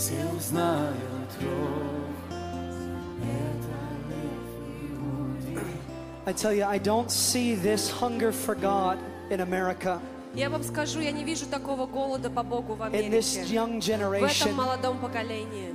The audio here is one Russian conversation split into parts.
все узнают ров. I tell you, I don't see this hunger for God in America, Я вам скажу, я не вижу такого голода по Богу в in this Америке, young в этом generation. молодом поколении.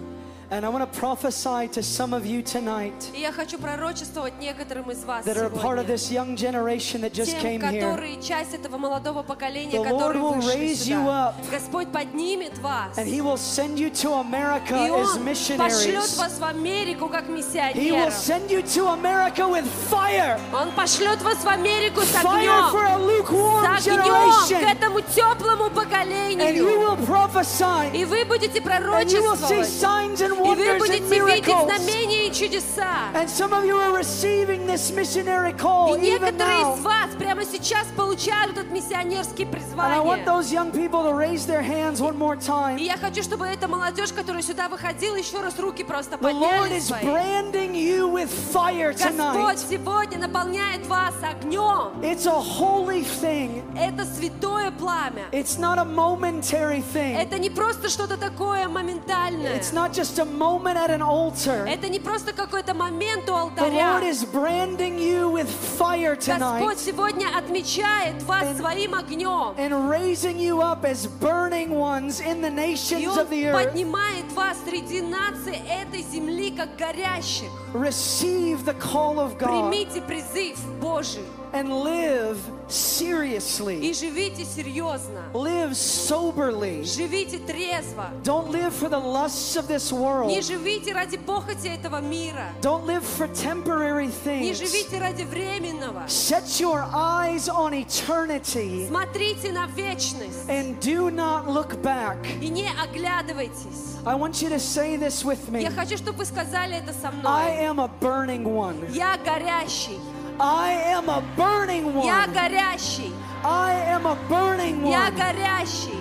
And I want to prophesy to some of you tonight И я хочу пророчествовать некоторым из вас that are part of сегодня. this young generation that just Тем, came here. которые часть этого молодого поколения, The которые Lord will вышли raise you сюда. up. Господь поднимет вас. And He will send you to America И as Он пошлет missionaries. вас в Америку как He will миссионеров. send you to America with fire. Он пошлет вас в Америку с Fire for огнем. a lukewarm С огнем к generation. этому теплому And you поколению. will prophesy. И вы будете And you will see пророчествовать. signs and И вы будете видеть знамения и чудеса. And some of you are receiving this missionary call И некоторые из вас прямо сейчас получают этот мессионерские And I want призвания. those young people to raise their hands one more И time. я хочу, чтобы эта молодежь, которая сюда выходила, еще раз руки просто The Lord подняли is свои. branding you with fire Господь сегодня наполняет вас огнем. It's a holy thing. Это святое пламя. It's not a momentary thing. Это не просто что-то такое моментальное. It's not just a moment at an altar. Это не просто какой-то момент у The алтаря. Lord is branding you with fire Господь tonight сегодня отмечает вас And- своим огнем. and raising you up as burning ones in the И nations Он of the earth. поднимает вас среди наций этой земли, как горящих. Receive the call of God Примите призыв Божий and live и seriously. живите серьезно. Live soberly. Живите трезво. Don't live for the lusts of this Не world. живите ради похоти этого мира. Don't live for temporary Не things. живите ради временного. Set your eyes on eternity Смотрите на вечность and do not look back. и не оглядывайтесь. I want you to say this with me. Я хочу, чтобы вы сказали это со I мной. am a burning one. Я горящий. I am a burning Я one. горящий. I am a burning Я one. горящий.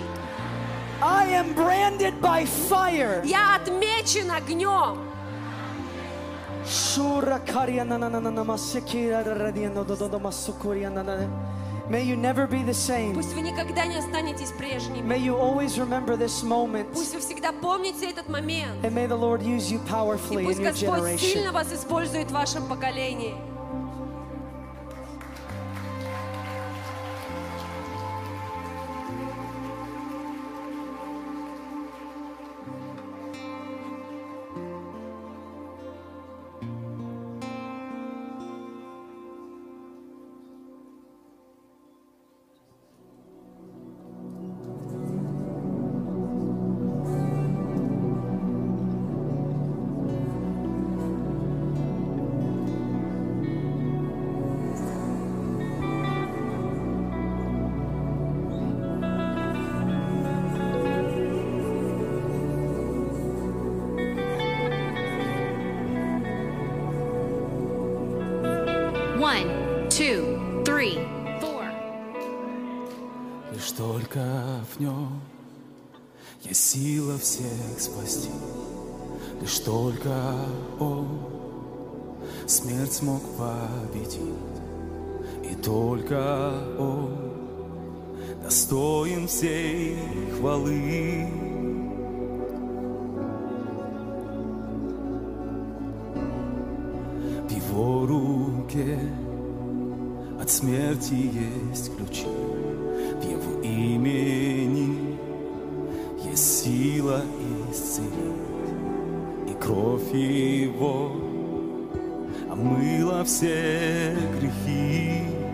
I am branded by fire. Я отмечен огнем. May you never be the same. Пусть вы никогда не останетесь прежними. May you always remember this moment. Пусть вы всегда помните этот момент. And may the Lord use you И powerfully in пусть your Господь generation. сильно вас использует в вашем поколении. Всех спасти. Лишь только Он смерть смог победить. И только Он достоин всей хвалы. В Его руке от смерти есть ключи. В Его имени сила исцелить. И кровь Его омыла все грехи.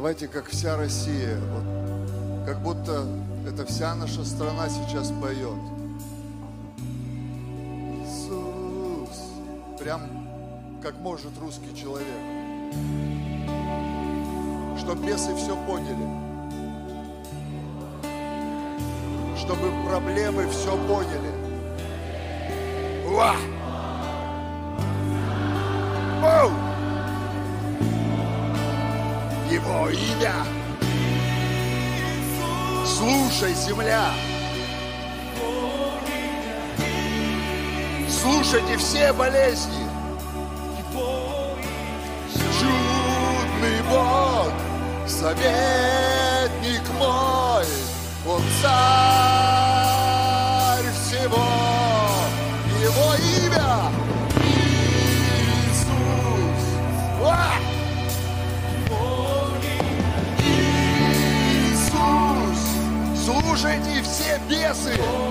Давайте, как вся Россия, вот, как будто это вся наша страна сейчас поет. Иисус. Прям как может русский человек. Чтоб бесы все поняли. Чтобы проблемы все поняли. Уа! Слушай, земля. Слушайте все болезни. Чудный Бог, советник мой, Он царь Слушайте все бесы!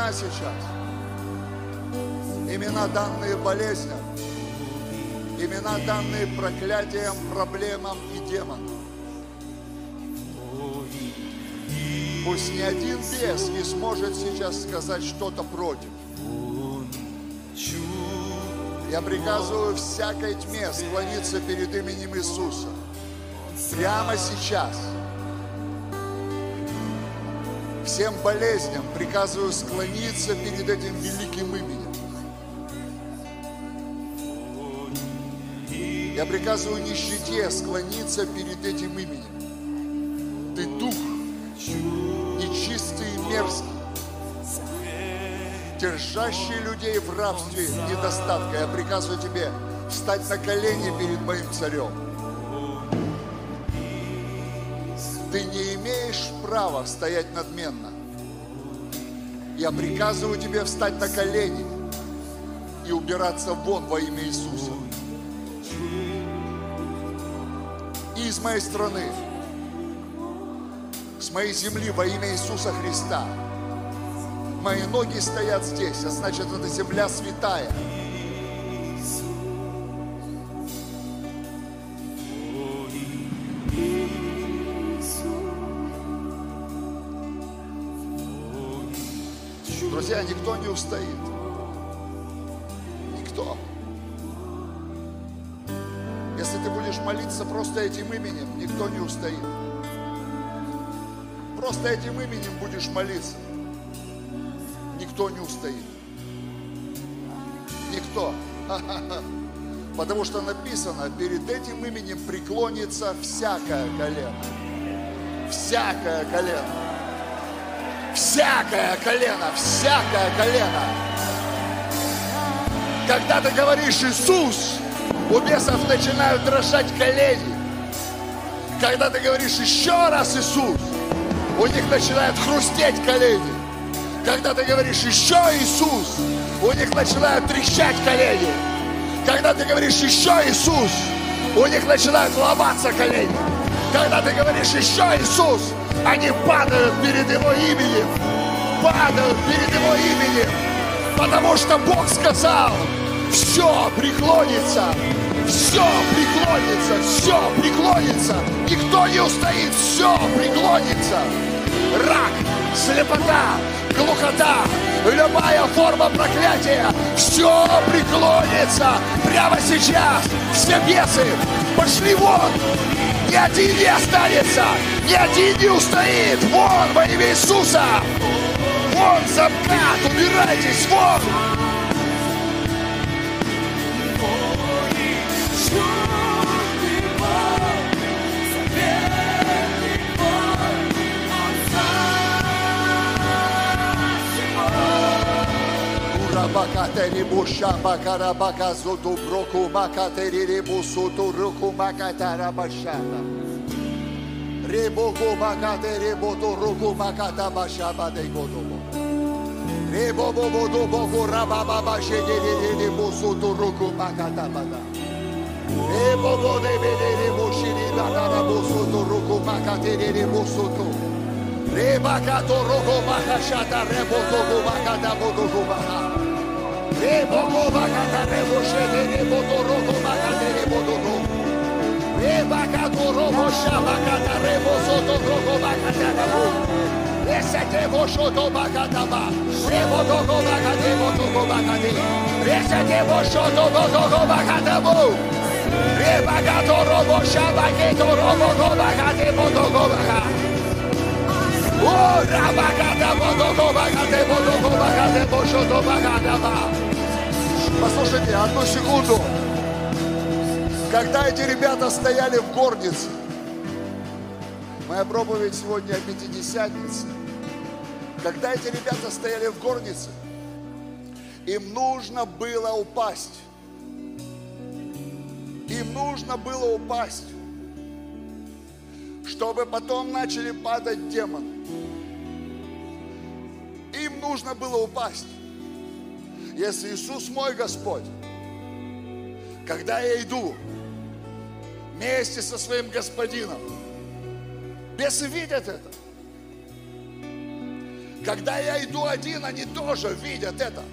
Имена сейчас. Имена данные болезням. Имена данные проклятиям, проблемам и демонам. Пусть ни один бес не сможет сейчас сказать что-то против. Я приказываю всякой тьме склониться перед именем Иисуса. Прямо сейчас. Всем болезням приказываю склониться перед этим великим именем. Я приказываю нищете склониться перед этим именем. Ты дух нечистый и мерзкий, держащий людей в рабстве недостатка. Я приказываю тебе встать на колени перед моим царем. Права стоять надменно. Я приказываю тебе встать на колени и убираться вон во имя Иисуса. И из моей страны, с моей земли во имя Иисуса Христа. Мои ноги стоят здесь, а значит, эта земля святая. Никто не устоит. Никто. Если ты будешь молиться просто этим именем, никто не устоит. Просто этим именем будешь молиться. Никто не устоит. никто. Потому что написано, перед этим именем преклонится всякое колено. Всякое колено. Всякое колено, всякое колено. Когда ты говоришь Иисус, у бесов начинают дрожать колени. Когда ты говоришь еще раз Иисус, у них начинают хрустеть колени. Когда ты говоришь еще Иисус, у них начинают трещать колени. Когда ты говоришь еще Иисус, у них начинают ломаться колени. Когда ты говоришь еще Иисус, они падают перед Его именем. Падают перед Его именем. Потому что Бог сказал, все преклонится, все преклонится, все преклонится. Никто не устоит, все преклонится. Рак, слепота, глухота, любая форма проклятия, все преклонится прямо сейчас. Все бесы пошли вон, ни один не останется, ни один не устоит. Вон во имя Иисуса, вон замкат, убирайтесь, вон. bakateri boşa bakara bakazotu broku bakateri bosotu roku makatara başaba. Reboku bakateri botu roku makata başaba de godobo. Rebobo bodu boku rababa başederi bosotu roku makata bada. Rebobo de de de mboshi bederi boşiri lanara bosotu roku makateri bosotu. Rebakato roku makashata reboto makata bodu kubaha. Reboko bakata reboche de botoroko bakata rebodoro. Rebakato robosha bakata rebosoto roko bakata rabo. Resete boshoto bakata ba. Rebotoko bakate botoko bakate. Resete boshoto botoko bakata bo. Rebakato robosha baketo roboko bakate botoko bakata. Oh, rabakata botoko bakate botoko bakate boshoto bakata ba. Послушайте, одну секунду. Когда эти ребята стояли в горнице, моя проповедь сегодня о Пятидесятнице, когда эти ребята стояли в горнице, им нужно было упасть. Им нужно было упасть чтобы потом начали падать демоны. Им нужно было упасть. Если Иисус мой Господь, когда я иду вместе со своим Господином, бесы видят это. Когда я иду один, они тоже видят это.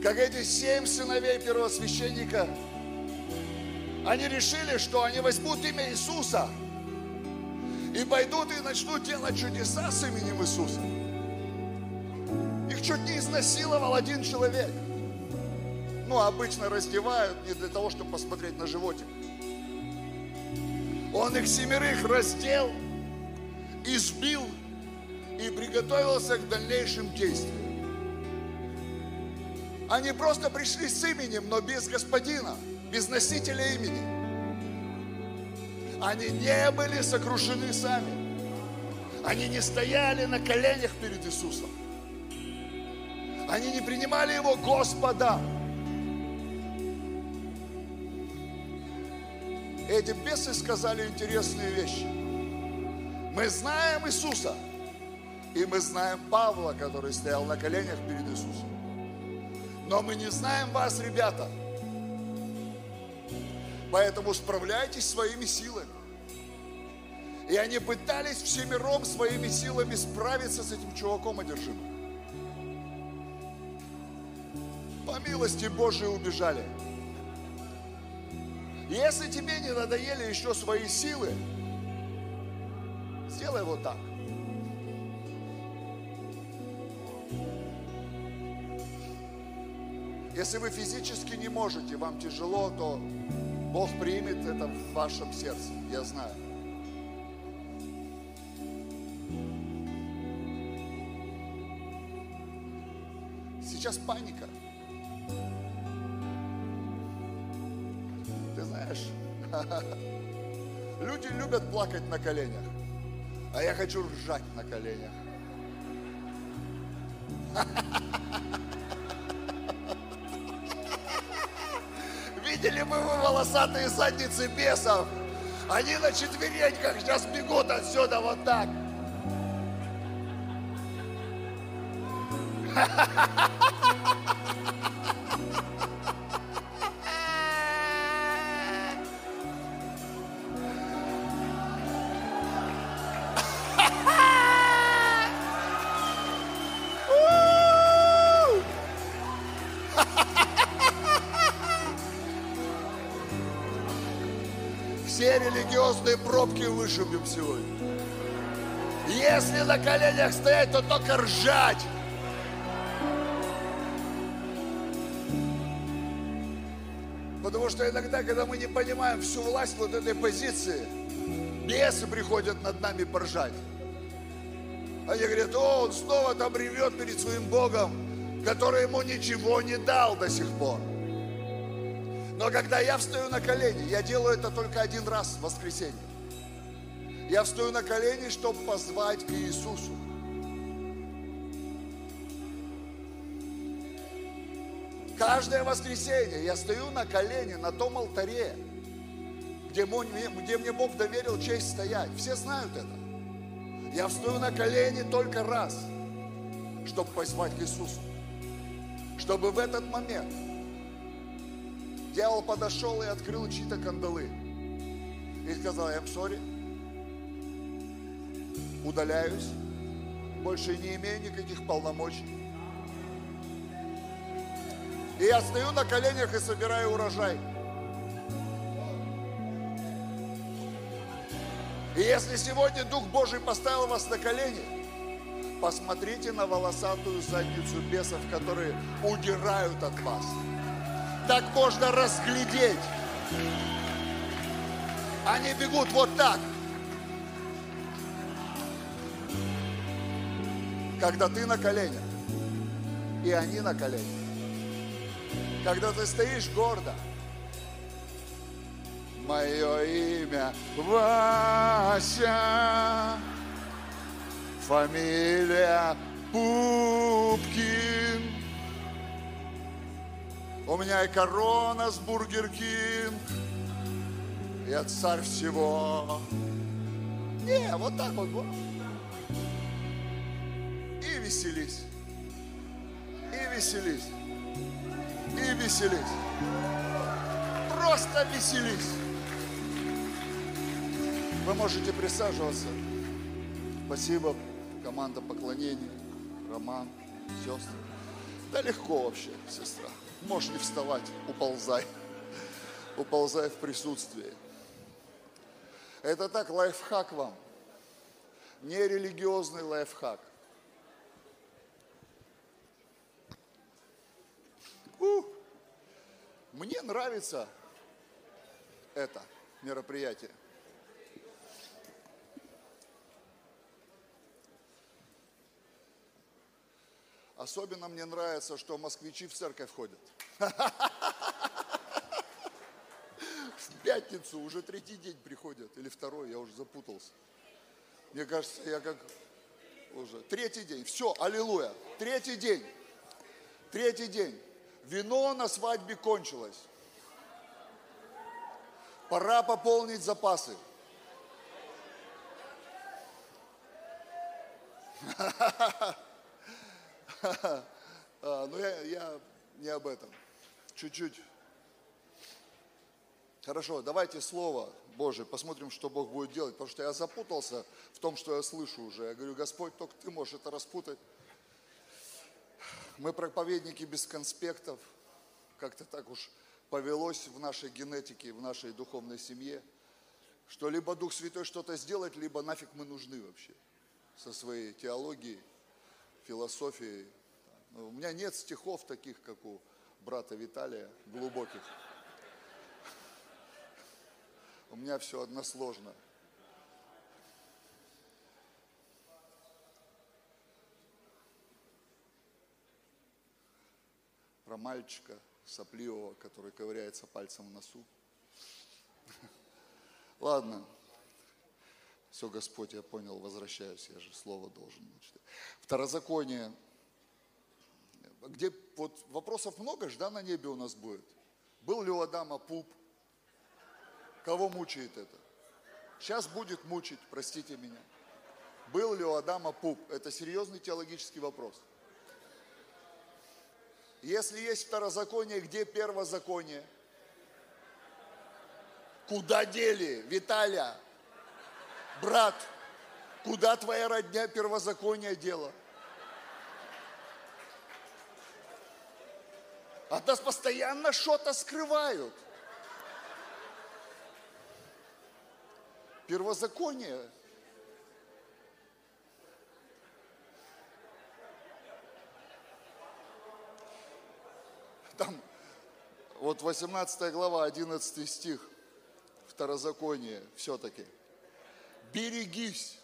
Как эти семь сыновей первосвященника, они решили, что они возьмут имя Иисуса – и пойдут и начнут делать чудеса с именем Иисуса. Их чуть не изнасиловал один человек. Ну, обычно раздевают не для того, чтобы посмотреть на животик. Он их семерых раздел, избил и приготовился к дальнейшим действиям. Они просто пришли с именем, но без господина, без носителя имени. Они не были сокрушены сами. Они не стояли на коленях перед Иисусом. Они не принимали Его Господа. Эти бесы сказали интересные вещи. Мы знаем Иисуса, и мы знаем Павла, который стоял на коленях перед Иисусом. Но мы не знаем вас, ребята. Поэтому справляйтесь своими силами. И они пытались всемиром своими силами справиться с этим чуваком одержимым. По милости Божией убежали. Если тебе не надоели еще свои силы, сделай вот так. Если вы физически не можете, вам тяжело, то Бог примет это в вашем сердце, я знаю. Сейчас паника. Ты знаешь, люди любят плакать на коленях, а я хочу ржать на коленях. Видели бы вы волосатые задницы бесов? Они на четвереньках сейчас бегут отсюда вот так. вышибем сегодня. Если на коленях стоять, то только ржать. Потому что иногда, когда мы не понимаем всю власть вот этой позиции, бесы приходят над нами поржать. Они говорят, о, он снова там ревет перед своим Богом, который ему ничего не дал до сих пор. Но когда я встаю на колени, я делаю это только один раз в воскресенье. Я встаю на колени, чтобы позвать к Иисусу. Каждое воскресенье я стою на колени на том алтаре, где, мо- где мне Бог доверил честь стоять. Все знают это. Я встаю на колени только раз, чтобы позвать к Иисусу. Чтобы в этот момент дьявол подошел и открыл чьи-то кандалы. И сказал, I'm sorry, удаляюсь, больше не имею никаких полномочий. И я стою на коленях и собираю урожай. И если сегодня Дух Божий поставил вас на колени, посмотрите на волосатую задницу бесов, которые удирают от вас. Так можно разглядеть. Они бегут вот так. Когда ты на коленях, и они на коленях. Когда ты стоишь гордо, Мое имя Вася, фамилия Пупкин. У меня и корона с Бургер Кинг. Я царь всего. Не, вот так вот. вот. Веселись. И веселись. И веселись. Просто веселись. Вы можете присаживаться. Спасибо, команда поклонений, Роман, сестры. Да легко вообще, сестра. Можешь не вставать, уползай. Уползай в присутствии. Это так, лайфхак вам. Нерелигиозный лайфхак. У, Мне нравится это мероприятие. Особенно мне нравится, что москвичи в церковь ходят. В пятницу уже третий день приходят, или второй, я уже запутался. Мне кажется, я как уже третий день. Все, аллилуйя. Третий день. Третий день. Вино на свадьбе кончилось. Пора пополнить запасы. А, ну я, я не об этом. Чуть-чуть. Хорошо, давайте слово Божие, посмотрим, что Бог будет делать, потому что я запутался в том, что я слышу уже. Я говорю, Господь, только Ты можешь это распутать. Мы проповедники без конспектов, как-то так уж повелось в нашей генетике, в нашей духовной семье, что либо Дух Святой что-то сделает, либо нафиг мы нужны вообще со своей теологией, философией. Ну, У меня нет стихов таких, как у брата Виталия, глубоких. У меня все односложно. Про мальчика сопливого, который ковыряется пальцем в носу. Ладно. Все, Господь, я понял, возвращаюсь, я же слово должен читать. Второзаконие. Где вот вопросов много ж, да, на небе у нас будет? Был ли у Адама пуп? Кого мучает это? Сейчас будет мучить, простите меня. Был ли у Адама пуп? Это серьезный теологический вопрос. Если есть второзаконие, где первозаконие? Куда дели, Виталя? Брат, куда твоя родня первозакония дела? От нас постоянно что-то скрывают. Первозаконие. Там вот 18 глава, 11 стих, второзаконие все-таки. Берегись.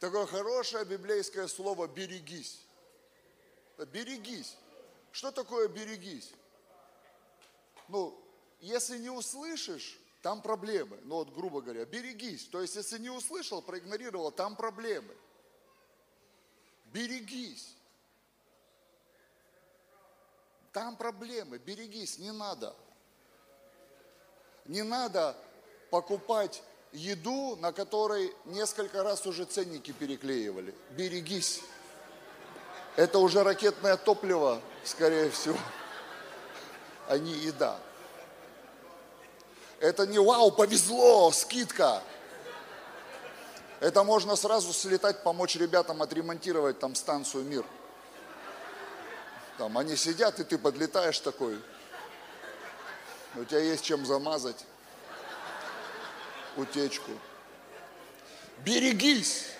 Такое хорошее библейское слово «берегись». Берегись. Что такое берегись? Ну, если не услышишь, там проблемы. Ну вот, грубо говоря, берегись. То есть, если не услышал, проигнорировал, там проблемы. Берегись. Там проблемы, берегись, не надо. Не надо покупать еду, на которой несколько раз уже ценники переклеивали. Берегись. Это уже ракетное топливо, скорее всего, а не еда. Это не вау, повезло, скидка. Это можно сразу слетать, помочь ребятам отремонтировать там станцию «Мир». Там они сидят, и ты подлетаешь такой. У тебя есть чем замазать утечку. Берегись.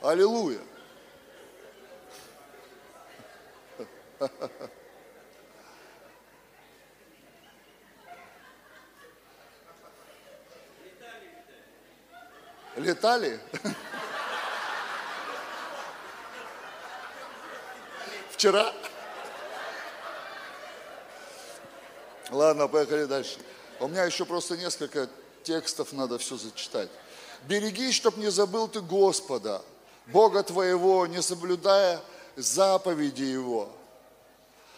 Аллилуйя. Летали? Вчера? Ладно, поехали дальше. У меня еще просто несколько текстов надо все зачитать. Берегись, чтоб не забыл ты Господа, Бога твоего, не соблюдая заповеди Его.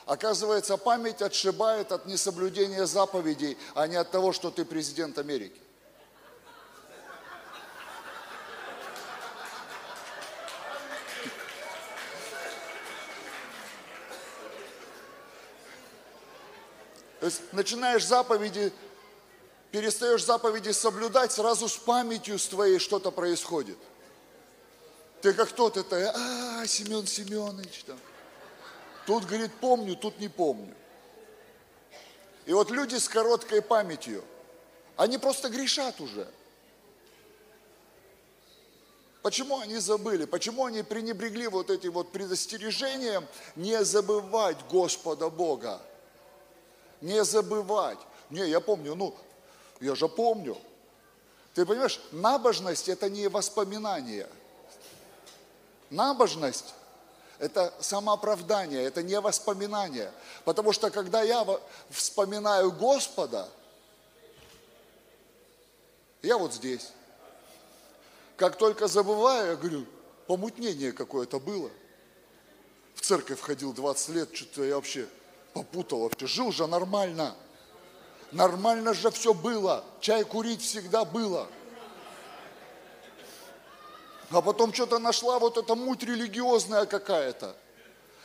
Оказывается, память отшибает от несоблюдения заповедей, а не от того, что ты президент Америки. То есть начинаешь заповеди, перестаешь заповеди соблюдать, сразу с памятью с твоей что-то происходит. Ты как тот это, а, Семен Семенович там. Тут, говорит, помню, тут не помню. И вот люди с короткой памятью, они просто грешат уже. Почему они забыли? Почему они пренебрегли вот этим вот предостережением не забывать Господа Бога? Не забывать. Не, я помню, ну, я же помню. Ты понимаешь, набожность – это не воспоминание. Набожность – это самооправдание, это не воспоминание. Потому что когда я вспоминаю Господа, я вот здесь. Как только забываю, я говорю, помутнение какое-то было. В церковь ходил 20 лет, что-то я вообще попутал вообще. Жил же нормально. Нормально же все было. Чай курить всегда было. А потом что-то нашла вот эта муть религиозная какая-то.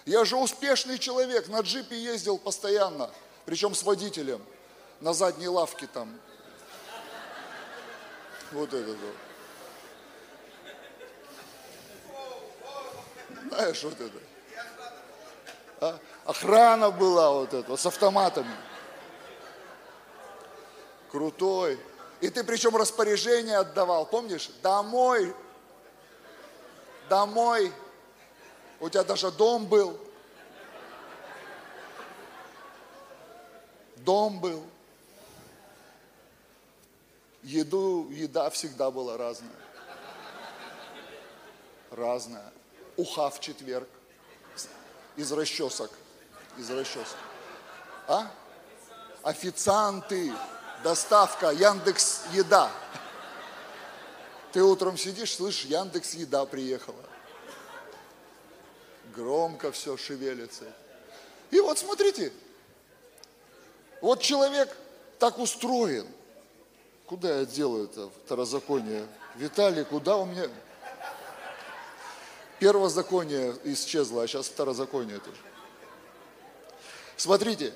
Я же успешный человек, на джипе ездил постоянно, причем с водителем, на задней лавке там. Вот это вот. Знаешь, вот это. А? Охрана была вот эта, с автоматами. Крутой. И ты причем распоряжение отдавал, помнишь? Домой. Домой. У тебя даже дом был. Дом был. Еду, еда всегда была разная. Разная. Уха в четверг. из расчесок? Из расчесок. А? Официанты, доставка, Яндекс Еда. Ты утром сидишь, слышишь, Яндекс Еда приехала. Громко все шевелится. И вот смотрите, вот человек так устроен. Куда я делаю это второзаконие? Виталий, куда у меня... Первозаконие исчезло, а сейчас второзаконие тоже. Смотрите,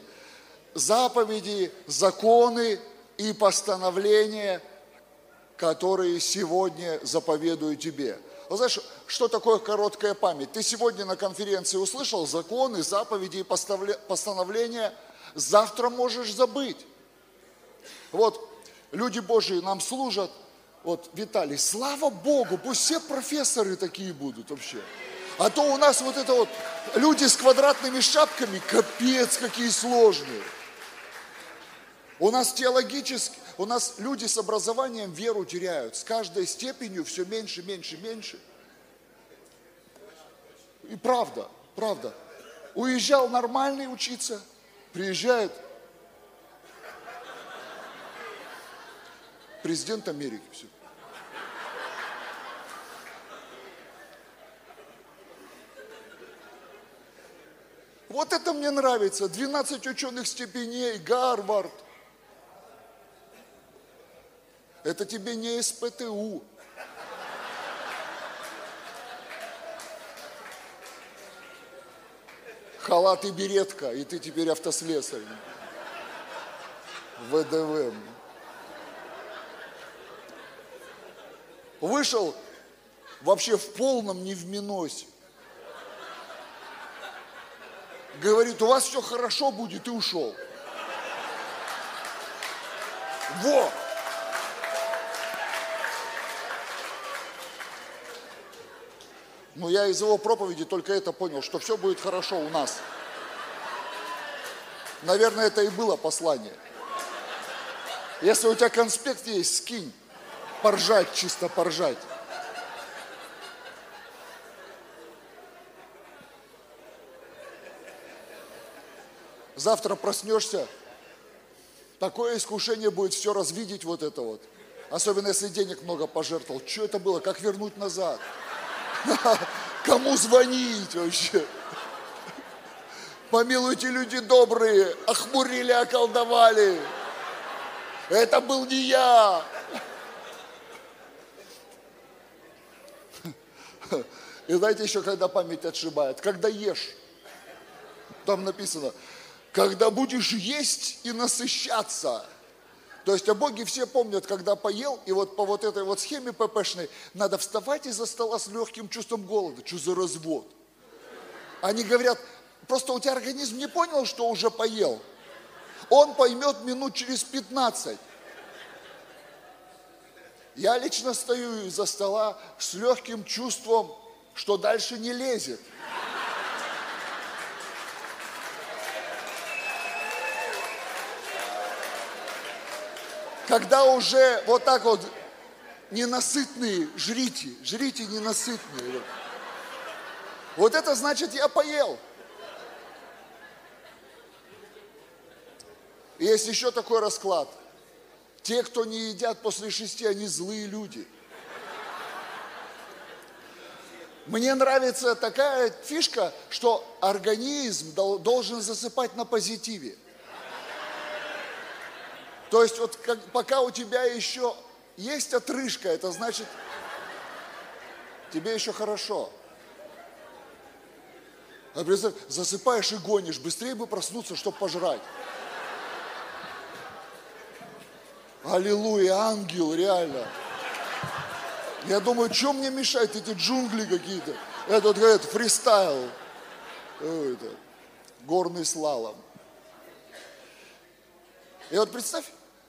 заповеди, законы и постановления, которые сегодня заповедую тебе. Вот знаешь, что такое короткая память? Ты сегодня на конференции услышал законы, заповеди и постановления, завтра можешь забыть. Вот люди Божьи нам служат, вот, Виталий, слава Богу, пусть все профессоры такие будут вообще. А то у нас вот это вот люди с квадратными шапками, капец, какие сложные. У нас теологически, у нас люди с образованием веру теряют. С каждой степенью все меньше, меньше, меньше. И правда, правда. Уезжал нормальный учиться, приезжает президент Америки. Все. Вот это мне нравится. 12 ученых степеней, Гарвард. Это тебе не СПТУ. Халат и беретка, и ты теперь автослесарь. ВДВ. Вышел вообще в полном не в миносе. Говорит, у вас все хорошо будет, и ушел. Во! Но я из его проповеди только это понял, что все будет хорошо у нас. Наверное, это и было послание. Если у тебя конспект есть, скинь. Поржать, чисто поржать. Завтра проснешься, такое искушение будет все развидеть вот это вот. Особенно если денег много пожертвовал. Что это было? Как вернуть назад? Кому звонить вообще? Помилуйте, люди добрые, охмурили, околдовали. Это был не я. И знаете еще, когда память отшибает? Когда ешь. Там написано, когда будешь есть и насыщаться – то есть о Боге все помнят, когда поел, и вот по вот этой вот схеме ППшной надо вставать из-за стола с легким чувством голода. Что за развод? Они говорят, просто у тебя организм не понял, что уже поел. Он поймет минут через 15. Я лично стою из-за стола с легким чувством, что дальше не лезет. Когда уже вот так вот ненасытные, жрите, жрите ненасытные. Вот это значит, я поел. Есть еще такой расклад. Те, кто не едят после шести, они злые люди. Мне нравится такая фишка, что организм должен засыпать на позитиве. То есть вот как, пока у тебя еще есть отрыжка, это значит, тебе еще хорошо. А представь, засыпаешь и гонишь, быстрее бы проснуться, чтобы пожрать. Аллилуйя, ангел, реально. Я думаю, что мне мешает эти джунгли какие-то? Это вот говорят, фристайл. Это, горный слалом. И вот представь,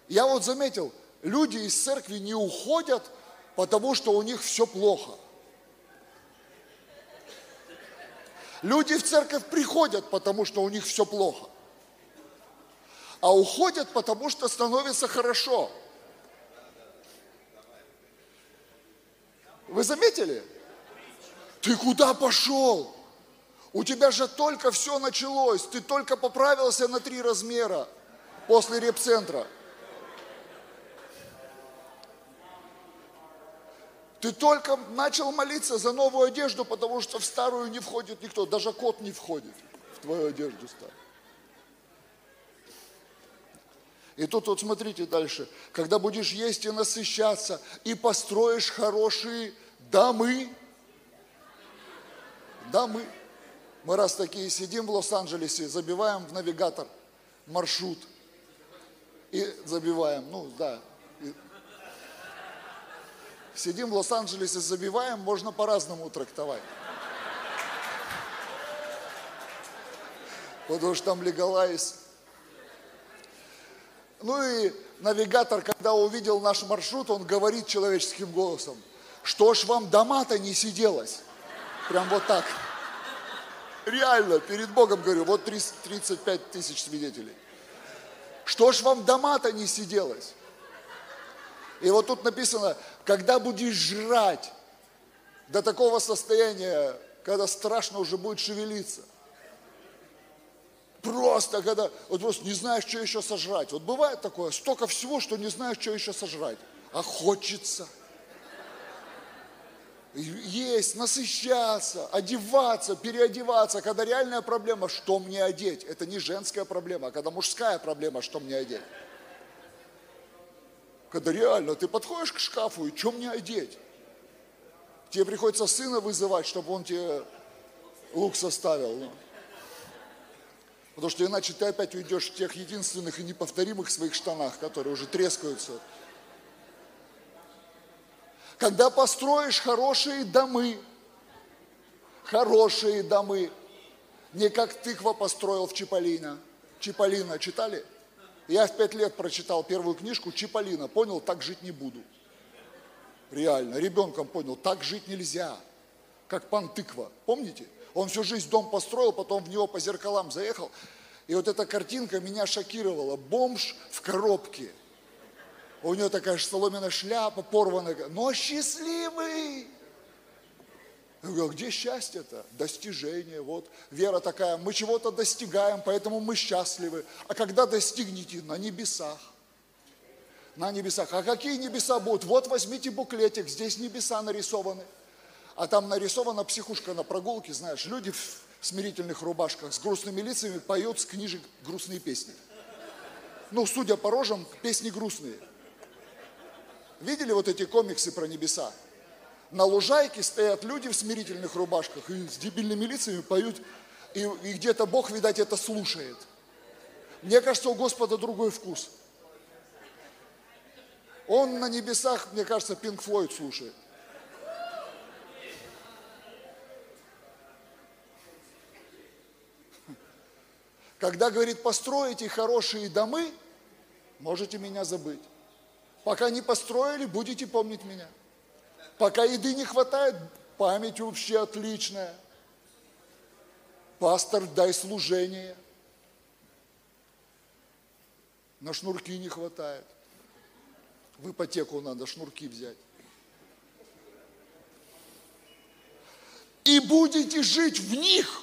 я вот заметил, люди из церкви не уходят, потому что у них все плохо. Люди в церковь приходят, потому что у них все плохо. А уходят, потому что становится хорошо. Вы заметили? Ты куда пошел? У тебя же только все началось, ты только поправился на три размера после репцентра. Ты только начал молиться за новую одежду, потому что в старую не входит никто, даже кот не входит в твою одежду старую. И тут вот смотрите дальше. Когда будешь есть и насыщаться, и построишь хорошие домы. Домы. Мы раз такие сидим в Лос-Анджелесе, забиваем в навигатор маршрут. И забиваем, ну да. Сидим в Лос-Анджелесе, забиваем, можно по-разному трактовать. Потому что там легалайз. Ну и навигатор, когда увидел наш маршрут, он говорит человеческим голосом, что ж вам дома-то не сиделось? Прям вот так. Реально, перед Богом говорю, вот 30 35 тысяч свидетелей. Что ж вам дома-то не сиделось? И вот тут написано, когда будешь жрать до такого состояния, когда страшно уже будет шевелиться. Просто, когда вот просто не знаешь, что еще сожрать. Вот бывает такое, столько всего, что не знаешь, что еще сожрать. А хочется. Есть, насыщаться, одеваться, переодеваться. Когда реальная проблема, что мне одеть. Это не женская проблема, а когда мужская проблема, что мне одеть. Когда реально ты подходишь к шкафу, и что мне одеть? Тебе приходится сына вызывать, чтобы он тебе лук составил. ну. Потому что иначе ты опять уйдешь в тех единственных и неповторимых своих штанах, которые уже трескаются. Когда построишь хорошие домы, хорошие домы, не как тыква построил в Чиполлино. Чиполлино читали? Я в пять лет прочитал первую книжку Чиполлино, понял, так жить не буду. Реально, ребенком понял, так жить нельзя. Как пан тыква, помните? Он всю жизнь дом построил, потом в него по зеркалам заехал. И вот эта картинка меня шокировала. Бомж в коробке. У него такая соломенная шляпа порванная. Но счастливый. Я говорю, а где счастье-то? Достижение, вот. Вера такая, мы чего-то достигаем, поэтому мы счастливы. А когда достигнете? На небесах. На небесах. А какие небеса будут? Вот возьмите буклетик, здесь небеса нарисованы. А там нарисована психушка на прогулке, знаешь, люди в смирительных рубашках с грустными лицами поют с книжек грустные песни. Ну, судя по рожам, песни грустные. Видели вот эти комиксы про небеса? На лужайке стоят люди в смирительных рубашках и с дебильными лицами поют, и, и где-то Бог, видать, это слушает. Мне кажется, у Господа другой вкус. Он на небесах, мне кажется, Пинк Флойд слушает. Когда говорит, построите хорошие домы, можете меня забыть. Пока не построили, будете помнить меня. Пока еды не хватает, память вообще отличная. Пастор, дай служение. На шнурки не хватает. В ипотеку надо шнурки взять. И будете жить в них.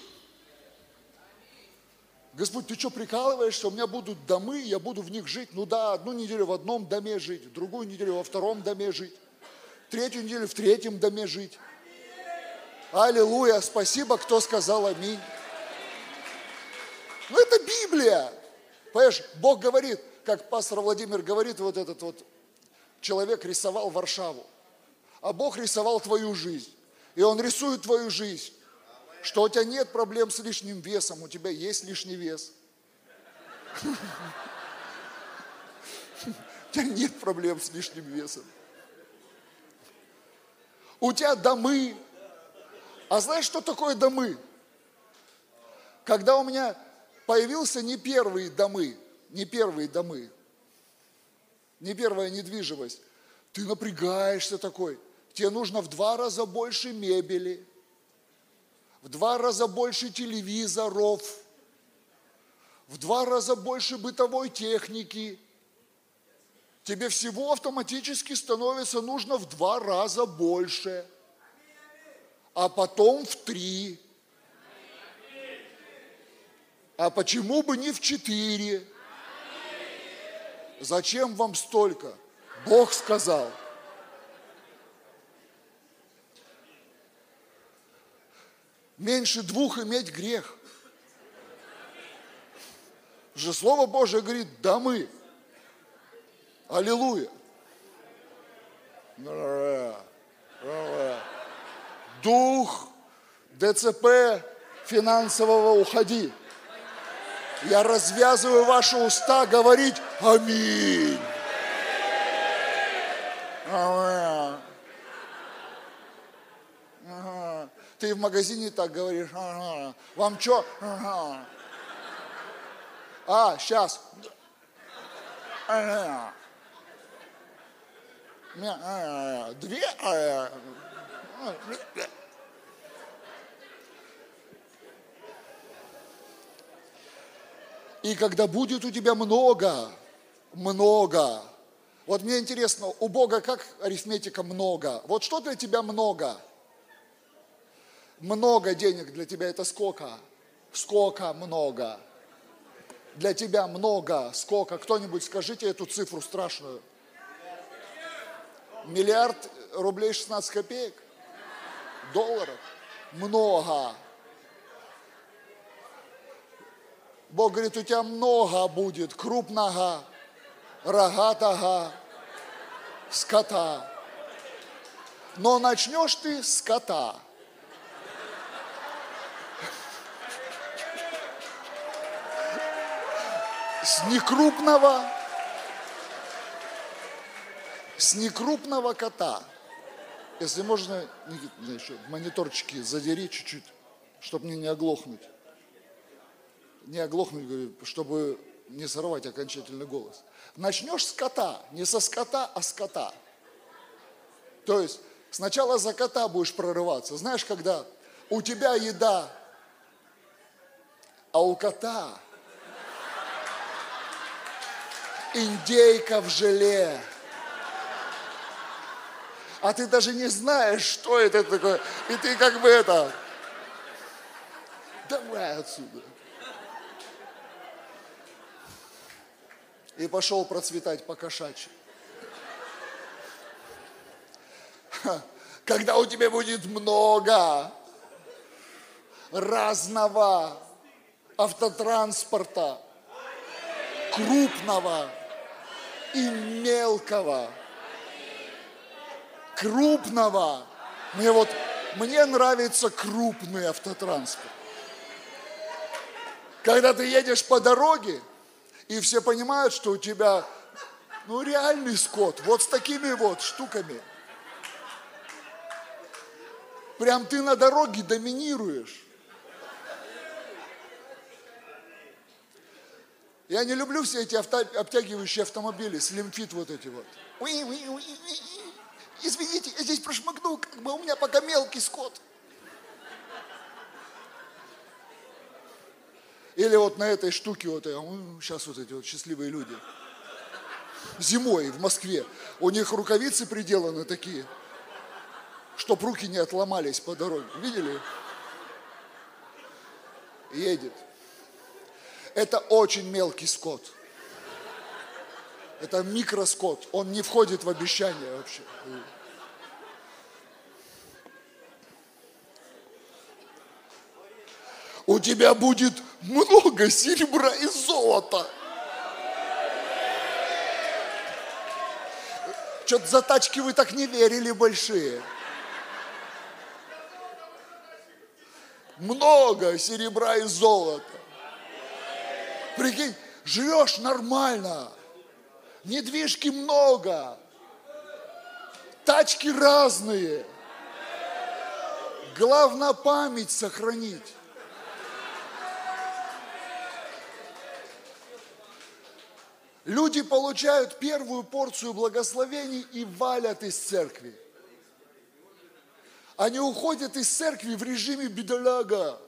Господь, ты что, прикалываешься? У меня будут домы, я буду в них жить. Ну да, одну неделю в одном доме жить, другую неделю во втором доме жить, третью неделю в третьем доме жить. Аллилуйя, спасибо, кто сказал аминь. Ну это Библия. Понимаешь, Бог говорит, как пастор Владимир говорит, вот этот вот человек рисовал Варшаву, а Бог рисовал твою жизнь. И Он рисует твою жизнь что у тебя нет проблем с лишним весом, у тебя есть лишний вес. У тебя нет проблем с лишним весом. У тебя домы. А знаешь, что такое домы? Когда у меня появился не первые домы, не первые домы, не первая недвижимость, ты напрягаешься такой. Тебе нужно в два раза больше мебели – в два раза больше телевизоров, в два раза больше бытовой техники. Тебе всего автоматически становится нужно в два раза больше, а потом в три. А почему бы не в четыре? Зачем вам столько? Бог сказал. Меньше двух иметь грех. Же Слово Божие говорит, да мы. Аллилуйя. Дух ДЦП финансового уходи. Я развязываю ваши уста говорить Аминь. Ты в магазине так говоришь. Вам что? А, сейчас. Ага. Ага. Две. Ага. И когда будет у тебя много, много, вот мне интересно, у Бога как арифметика много? Вот что для тебя много? Много денег для тебя это сколько? Сколько много? Для тебя много, сколько? Кто-нибудь скажите эту цифру страшную. Миллиард рублей 16 копеек? Долларов? Много. Бог говорит, у тебя много будет крупного, рогатого скота. Но начнешь ты с кота. С некрупного, с некрупного кота. Если можно, Никита, еще мониторчики задери чуть-чуть, чтобы мне не оглохнуть. Не оглохнуть, говорю, чтобы не сорвать окончательный голос. Начнешь с кота, не со скота, а с кота. То есть сначала за кота будешь прорываться. Знаешь, когда у тебя еда, а у кота индейка в желе. А ты даже не знаешь, что это такое. И ты как бы это... Давай отсюда. И пошел процветать по кошачьи. Когда у тебя будет много разного автотранспорта, крупного и мелкого, крупного. Мне вот, мне нравится крупный автотранспорт. Когда ты едешь по дороге, и все понимают, что у тебя, ну, реальный скот, вот с такими вот штуками. Прям ты на дороге доминируешь. Я не люблю все эти авто, обтягивающие автомобили, слимфит вот эти вот. Извините, я здесь прошмыгнул, как бы у меня пока мелкий скот. Или вот на этой штуке вот, сейчас вот эти вот счастливые люди. Зимой в Москве. У них рукавицы приделаны такие, чтоб руки не отломались по дороге. Видели? Едет. Это очень мелкий скот. Это микроскот. Он не входит в обещание вообще. У тебя будет много серебра и золота. Что-то за тачки вы так не верили большие. Много серебра и золота. Прикинь, живешь нормально, недвижки много, тачки разные. Главное память сохранить. Люди получают первую порцию благословений и валят из церкви. Они уходят из церкви в режиме бедоляга.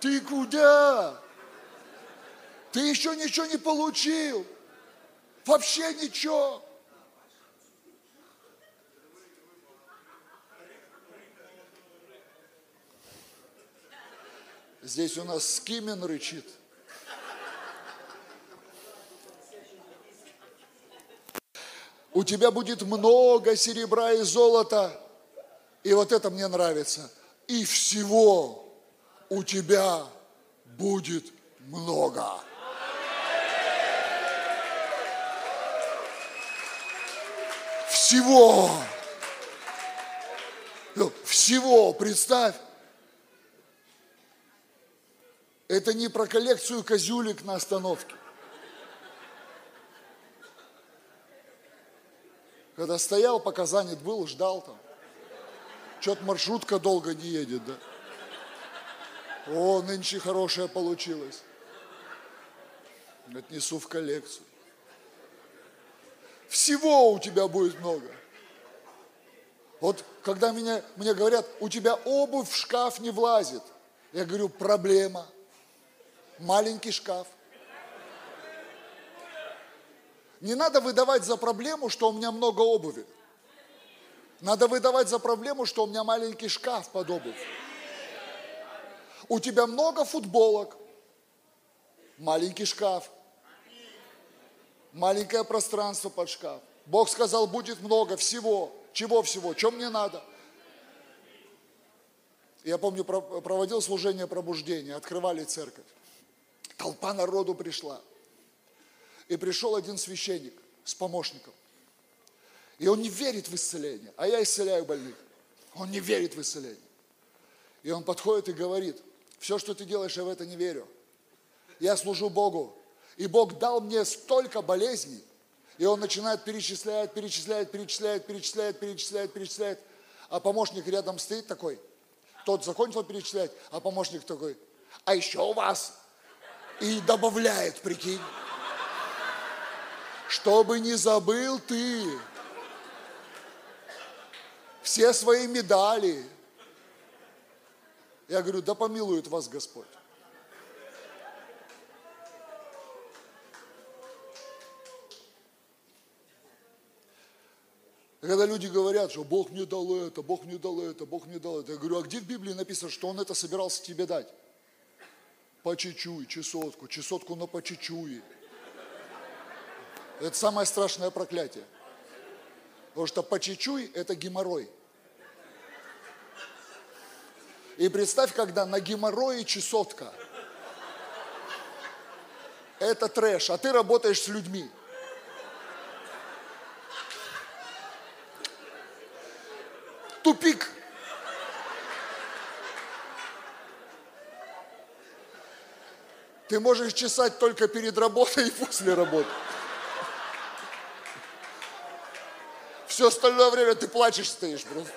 Ты куда? Ты еще ничего не получил. Вообще ничего. Здесь у нас скимен рычит. У тебя будет много серебра и золота. И вот это мне нравится. И всего у тебя будет много. Всего. Ну, Всего, представь. Это не про коллекцию козюлек на остановке. Когда стоял, пока занят был, ждал там. Что-то маршрутка долго не едет, да? О, нынче хорошая получилась. Отнесу в коллекцию. Всего у тебя будет много. Вот когда меня, мне говорят, у тебя обувь в шкаф не влазит. Я говорю, проблема. Маленький шкаф. Не надо выдавать за проблему, что у меня много обуви. Надо выдавать за проблему, что у меня маленький шкаф под обувь. У тебя много футболок, маленький шкаф, маленькое пространство под шкаф. Бог сказал, будет много всего. Чего всего? Чем мне надо? Я помню, про- проводил служение пробуждения, открывали церковь. Толпа народу пришла. И пришел один священник с помощником. И он не верит в исцеление, а я исцеляю больных. Он не верит в исцеление. И он подходит и говорит, все, что ты делаешь, я в это не верю. Я служу Богу. И Бог дал мне столько болезней. И он начинает перечислять, перечисляет, перечисляет, перечисляет, перечисляет, перечисляет. А помощник рядом стоит такой. Тот закончил перечислять, а помощник такой, а еще у вас. И добавляет, прикинь. Чтобы не забыл ты все свои медали. Я говорю, да помилует вас Господь. И Когда люди говорят, что Бог мне дал это, Бог мне дал это, Бог мне дал это, я говорю, а где в Библии написано, что Он это собирался тебе дать? По чуть-чуть, чесотку, чесотку на по чуть-чуть. Это самое страшное проклятие. Потому что по чуть-чуть это геморрой. И представь, когда на геморрое чесотка. Это трэш, а ты работаешь с людьми. Тупик. Ты можешь чесать только перед работой и после работы. Все остальное время ты плачешь, стоишь просто.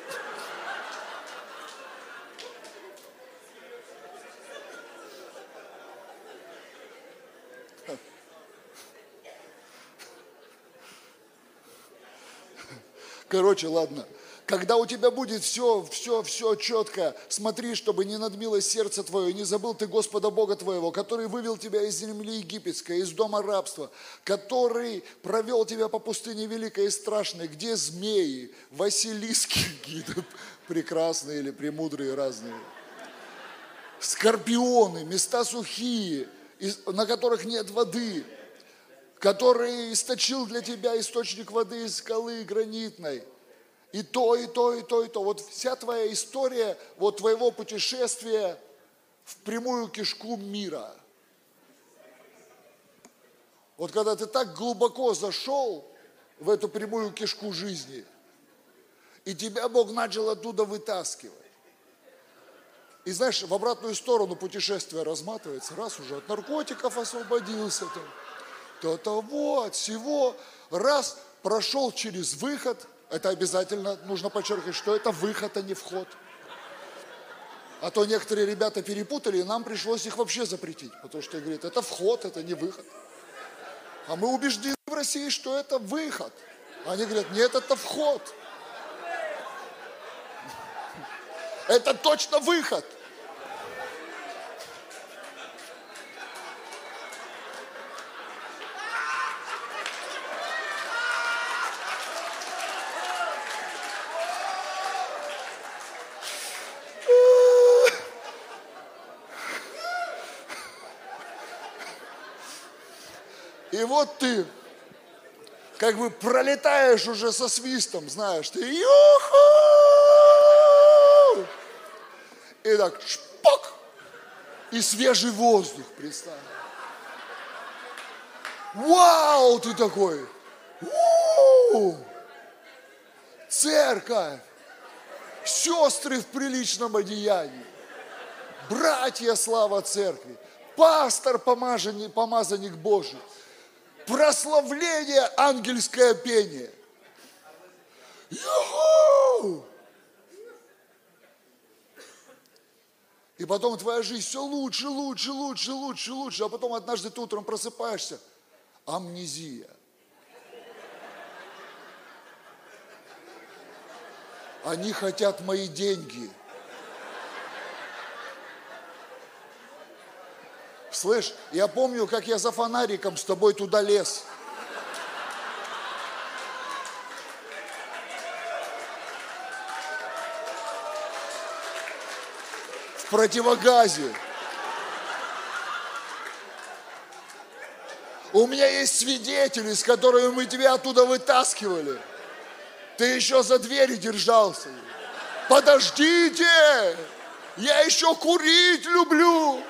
Короче, ладно. Когда у тебя будет все, все, все четко, смотри, чтобы не надмилось сердце твое, не забыл ты Господа Бога твоего, который вывел тебя из земли египетской, из дома рабства, который провел тебя по пустыне великой и страшной, где змеи, василиски какие-то прекрасные или премудрые разные, скорпионы, места сухие, на которых нет воды, который источил для тебя источник воды из скалы гранитной. И то, и то, и то, и то. Вот вся твоя история, вот твоего путешествия в прямую кишку мира. Вот когда ты так глубоко зашел в эту прямую кишку жизни, и тебя Бог начал оттуда вытаскивать. И знаешь, в обратную сторону путешествие разматывается, раз уже от наркотиков освободился, там, то-то вот, всего, раз прошел через выход, это обязательно нужно подчеркивать, что это выход, а не вход. А то некоторые ребята перепутали, и нам пришлось их вообще запретить, потому что говорят, это вход, это не выход. А мы убеждены в России, что это выход. Они говорят, нет, это вход. Это точно выход. И вот ты как бы пролетаешь уже со свистом, знаешь, ты юху! И так шпок! И свежий воздух, представь. Вау, ты такой. У! Церковь. Сестры в приличном одеянии. Братья, слава церкви. Пастор, помазанник, помазанник Божий. Прославление, ангельское пение. Юху! И потом твоя жизнь все лучше, лучше, лучше, лучше, лучше. А потом однажды ты утром просыпаешься. Амнезия. Они хотят мои деньги. Слышь, я помню, как я за фонариком с тобой туда лез. В противогазе. У меня есть свидетели, с которыми мы тебя оттуда вытаскивали. Ты еще за двери держался. Подождите! Я еще курить люблю.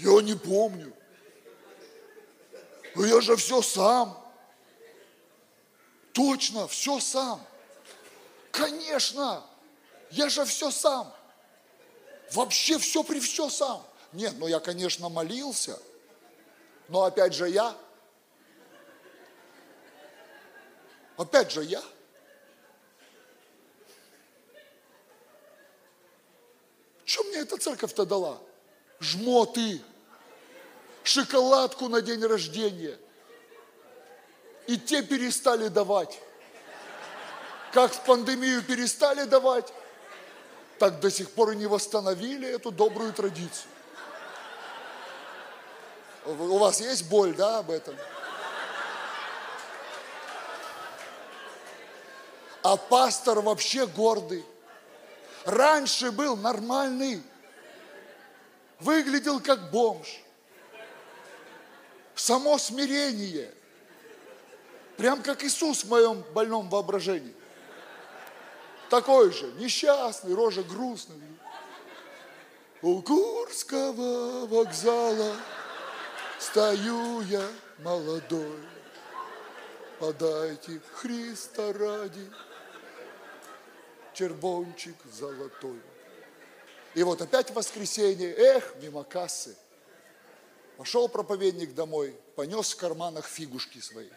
Я не помню. Но я же все сам. Точно, все сам. Конечно, я же все сам. Вообще все при все сам. Нет, ну я, конечно, молился, но опять же я. Опять же я. Что мне эта церковь-то дала? Жмоты, шоколадку на день рождения. И те перестали давать. Как в пандемию перестали давать, так до сих пор и не восстановили эту добрую традицию. У вас есть боль, да, об этом? А пастор вообще гордый. Раньше был нормальный. Выглядел как бомж. Само смирение. Прям как Иисус в моем больном воображении. Такой же, несчастный, рожа грустная. У Курского вокзала стою я молодой. Подайте Христа ради червончик золотой. И вот опять воскресенье, эх, мимо кассы. Пошел проповедник домой, понес в карманах фигушки свои.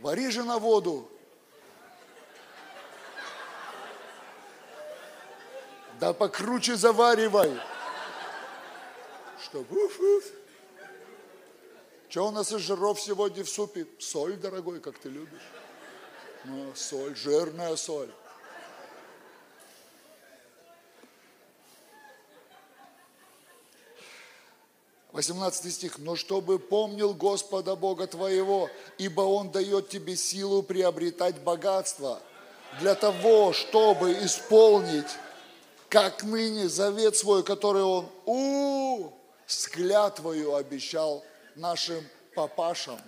Вари же на воду. Да покруче заваривай. Чтоб уф, уф. Что у нас из жиров сегодня в супе? Соль, дорогой, как ты любишь. Ну, соль, жирная соль. Восемнадцатый стих. «Но чтобы помнил Господа Бога твоего, ибо Он дает тебе силу приобретать богатство для того, чтобы исполнить, как ныне, завет свой, который Он у с клятвою обещал нашим папашам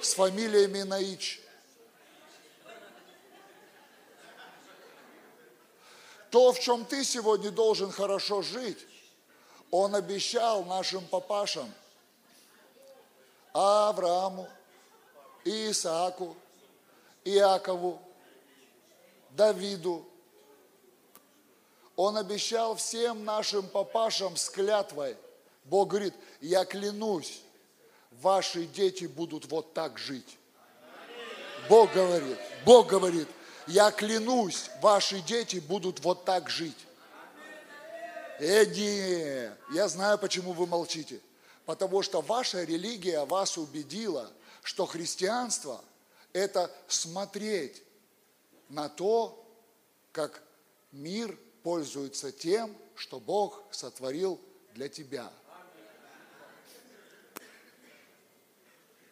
с фамилиями Наич. То, в чем ты сегодня должен хорошо жить, он обещал нашим папашам, Аврааму, Исааку, Иакову, Давиду. Он обещал всем нашим папашам с клятвой. Бог говорит, я клянусь, ваши дети будут вот так жить. Бог говорит, Бог говорит, я клянусь, ваши дети будут вот так жить. Эдди, я знаю, почему вы молчите. Потому что ваша религия вас убедила, что христианство – это смотреть на то, как мир пользуется тем, что Бог сотворил для тебя.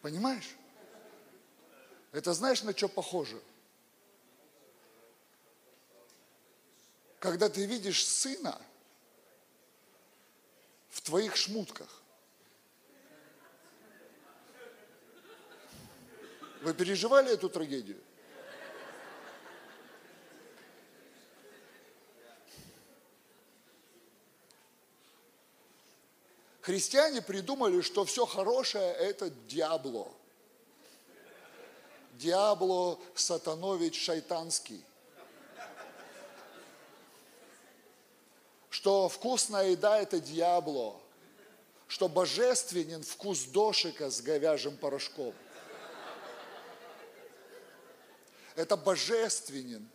Понимаешь? Это знаешь, на что похоже? когда ты видишь сына в твоих шмутках. Вы переживали эту трагедию? Христиане придумали, что все хорошее – это дьябло. Диабло Сатанович Шайтанский. Что вкусная еда – это дьябло. Что божественен вкус дошика с говяжьим порошком. Это божественен.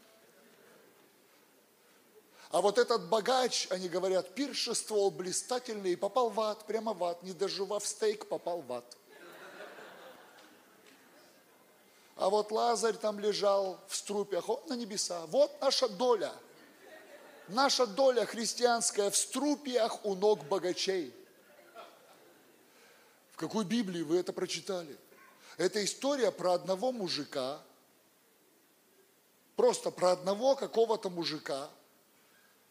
А вот этот богач, они говорят, пиршествовал блистательно и попал в ад, прямо в ад, не доживав стейк, попал в ад. А вот Лазарь там лежал в струпях, он на небеса. Вот наша доля. Наша доля христианская в струпьях у ног богачей. В какой Библии вы это прочитали? Это история про одного мужика, просто про одного какого-то мужика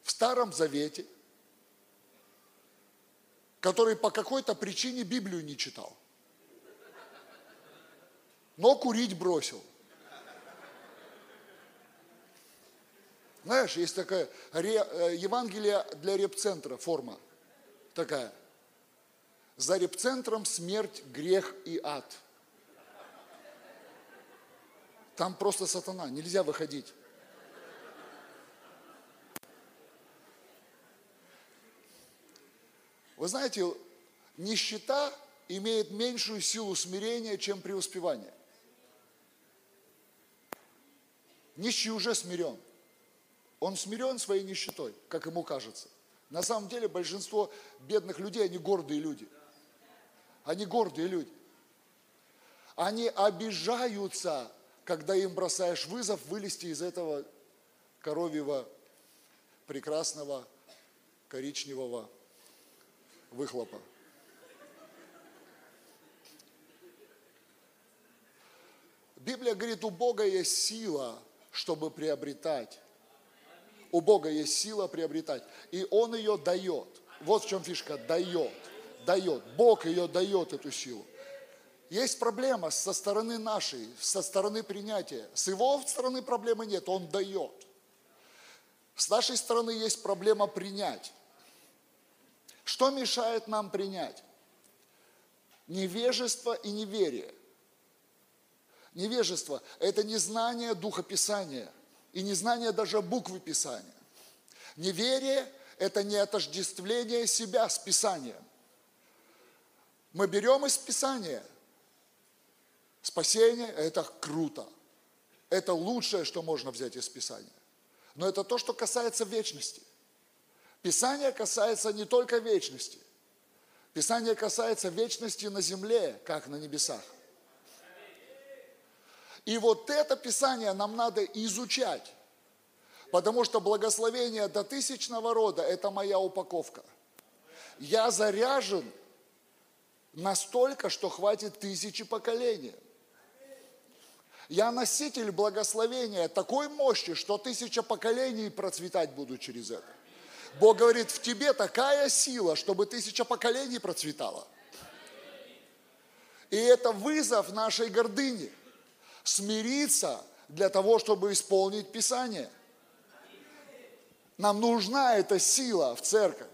в Старом Завете, который по какой-то причине Библию не читал но курить бросил. Знаешь, есть такая ре, э, Евангелие для репцентра форма такая. За репцентром смерть, грех и ад. Там просто сатана, нельзя выходить. Вы знаете, нищета имеет меньшую силу смирения, чем преуспевание. Нищий уже смирен. Он смирен своей нищетой, как ему кажется. На самом деле большинство бедных людей, они гордые люди. Они гордые люди. Они обижаются, когда им бросаешь вызов вылезти из этого коровьего, прекрасного, коричневого выхлопа. Библия говорит, у Бога есть сила чтобы приобретать. У Бога есть сила приобретать. И Он ее дает. Вот в чем фишка. Дает. Дает. Бог ее дает, эту силу. Есть проблема со стороны нашей, со стороны принятия. С его стороны проблемы нет, он дает. С нашей стороны есть проблема принять. Что мешает нам принять? Невежество и неверие – Невежество – это незнание Духа Писания и незнание даже буквы Писания. Неверие – это не отождествление себя с Писанием. Мы берем из Писания спасение – это круто. Это лучшее, что можно взять из Писания. Но это то, что касается вечности. Писание касается не только вечности. Писание касается вечности на земле, как на небесах. И вот это Писание нам надо изучать. Потому что благословение до тысячного рода – это моя упаковка. Я заряжен настолько, что хватит тысячи поколений. Я носитель благословения такой мощи, что тысяча поколений процветать будут через это. Бог говорит, в тебе такая сила, чтобы тысяча поколений процветала. И это вызов нашей гордыни – смириться для того, чтобы исполнить Писание. Нам нужна эта сила в церковь.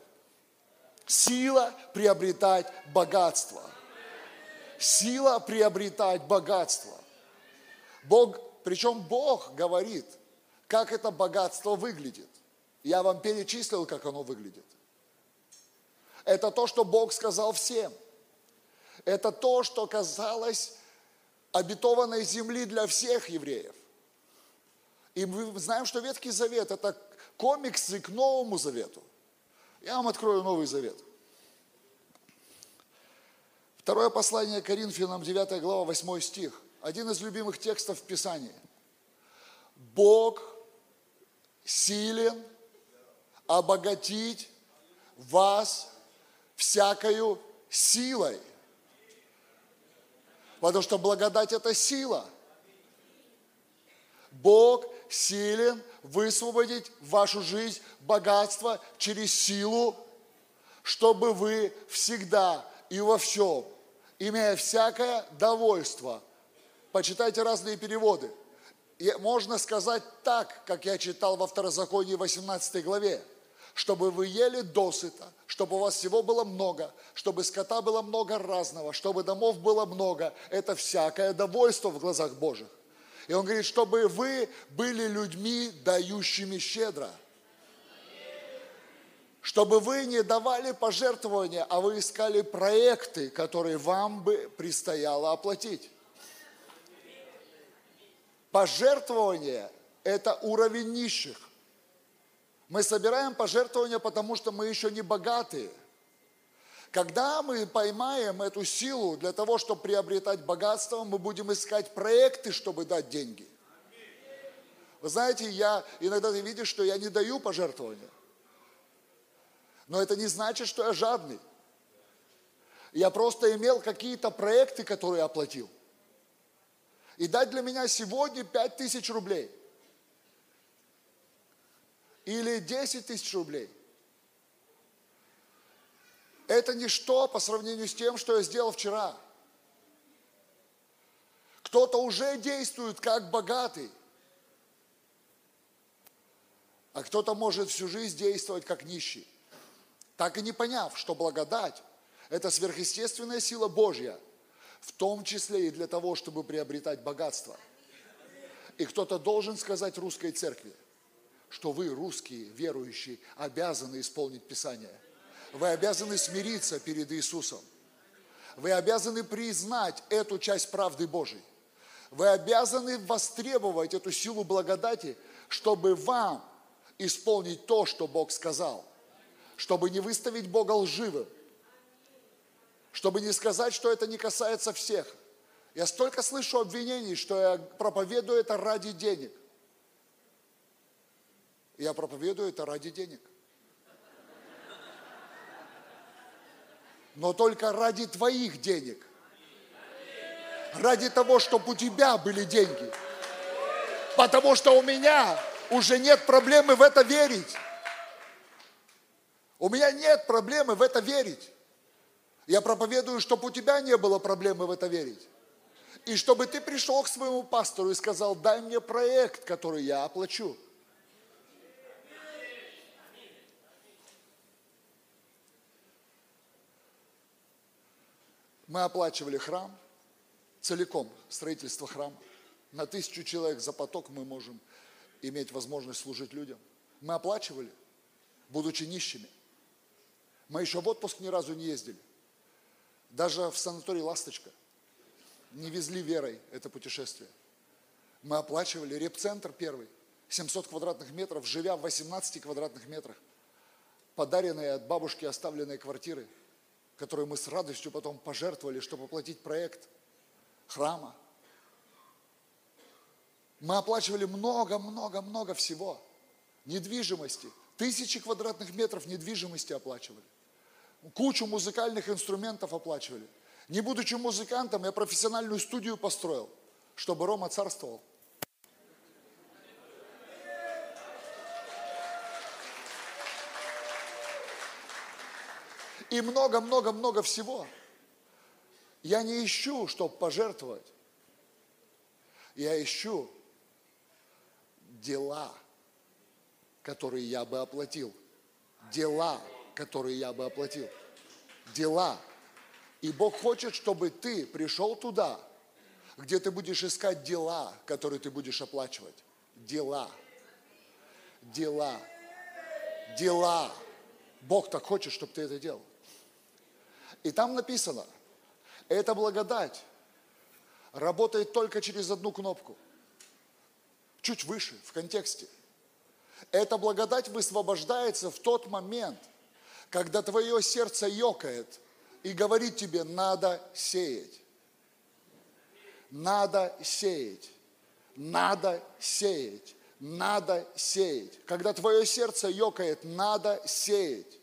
Сила приобретать богатство. Сила приобретать богатство. Бог, причем Бог говорит, как это богатство выглядит. Я вам перечислил, как оно выглядит. Это то, что Бог сказал всем. Это то, что казалось обетованной земли для всех евреев. И мы знаем, что Ветхий Завет – это комиксы к Новому Завету. Я вам открою Новый Завет. Второе послание Коринфянам, 9 глава, 8 стих. Один из любимых текстов в Писании. Бог силен обогатить вас всякою силой – Потому что благодать – это сила. Бог силен высвободить в вашу жизнь богатство через силу, чтобы вы всегда и во всем, имея всякое довольство, почитайте разные переводы, и можно сказать так, как я читал во Второзаконии 18 главе, чтобы вы ели досыта, чтобы у вас всего было много, чтобы скота было много разного, чтобы домов было много. Это всякое довольство в глазах Божьих. И он говорит, чтобы вы были людьми, дающими щедро. Чтобы вы не давали пожертвования, а вы искали проекты, которые вам бы предстояло оплатить. Пожертвование – это уровень нищих. Мы собираем пожертвования, потому что мы еще не богатые. Когда мы поймаем эту силу для того, чтобы приобретать богатство, мы будем искать проекты, чтобы дать деньги. Вы знаете, я иногда ты видишь, что я не даю пожертвования. Но это не значит, что я жадный. Я просто имел какие-то проекты, которые оплатил. И дать для меня сегодня 5 тысяч рублей. Или 10 тысяч рублей. Это ничто по сравнению с тем, что я сделал вчера. Кто-то уже действует как богатый, а кто-то может всю жизнь действовать как нищий. Так и не поняв, что благодать – это сверхъестественная сила Божья, в том числе и для того, чтобы приобретать богатство. И кто-то должен сказать русской церкви, что вы, русские, верующие, обязаны исполнить Писание – вы обязаны смириться перед Иисусом. Вы обязаны признать эту часть правды Божьей. Вы обязаны востребовать эту силу благодати, чтобы вам исполнить то, что Бог сказал. Чтобы не выставить Бога лживым. Чтобы не сказать, что это не касается всех. Я столько слышу обвинений, что я проповедую это ради денег. Я проповедую это ради денег. но только ради твоих денег. Ради того, чтобы у тебя были деньги. Потому что у меня уже нет проблемы в это верить. У меня нет проблемы в это верить. Я проповедую, чтобы у тебя не было проблемы в это верить. И чтобы ты пришел к своему пастору и сказал, дай мне проект, который я оплачу. Мы оплачивали храм, целиком строительство храма. На тысячу человек за поток мы можем иметь возможность служить людям. Мы оплачивали, будучи нищими. Мы еще в отпуск ни разу не ездили. Даже в санаторий «Ласточка» не везли верой это путешествие. Мы оплачивали репцентр первый, 700 квадратных метров, живя в 18 квадратных метрах. Подаренные от бабушки оставленные квартиры – которые мы с радостью потом пожертвовали, чтобы оплатить проект храма. Мы оплачивали много-много-много всего. Недвижимости. Тысячи квадратных метров недвижимости оплачивали. Кучу музыкальных инструментов оплачивали. Не будучи музыкантом, я профессиональную студию построил, чтобы Рома царствовал. И много-много-много всего. Я не ищу, чтобы пожертвовать. Я ищу дела, которые я бы оплатил. Дела, которые я бы оплатил. Дела. И Бог хочет, чтобы ты пришел туда, где ты будешь искать дела, которые ты будешь оплачивать. Дела. Дела. Дела. Бог так хочет, чтобы ты это делал. И там написано, эта благодать работает только через одну кнопку. Чуть выше, в контексте. Эта благодать высвобождается в тот момент, когда твое сердце ёкает и говорит тебе, надо сеять. Надо сеять. Надо сеять. Надо сеять. Когда твое сердце ёкает, надо сеять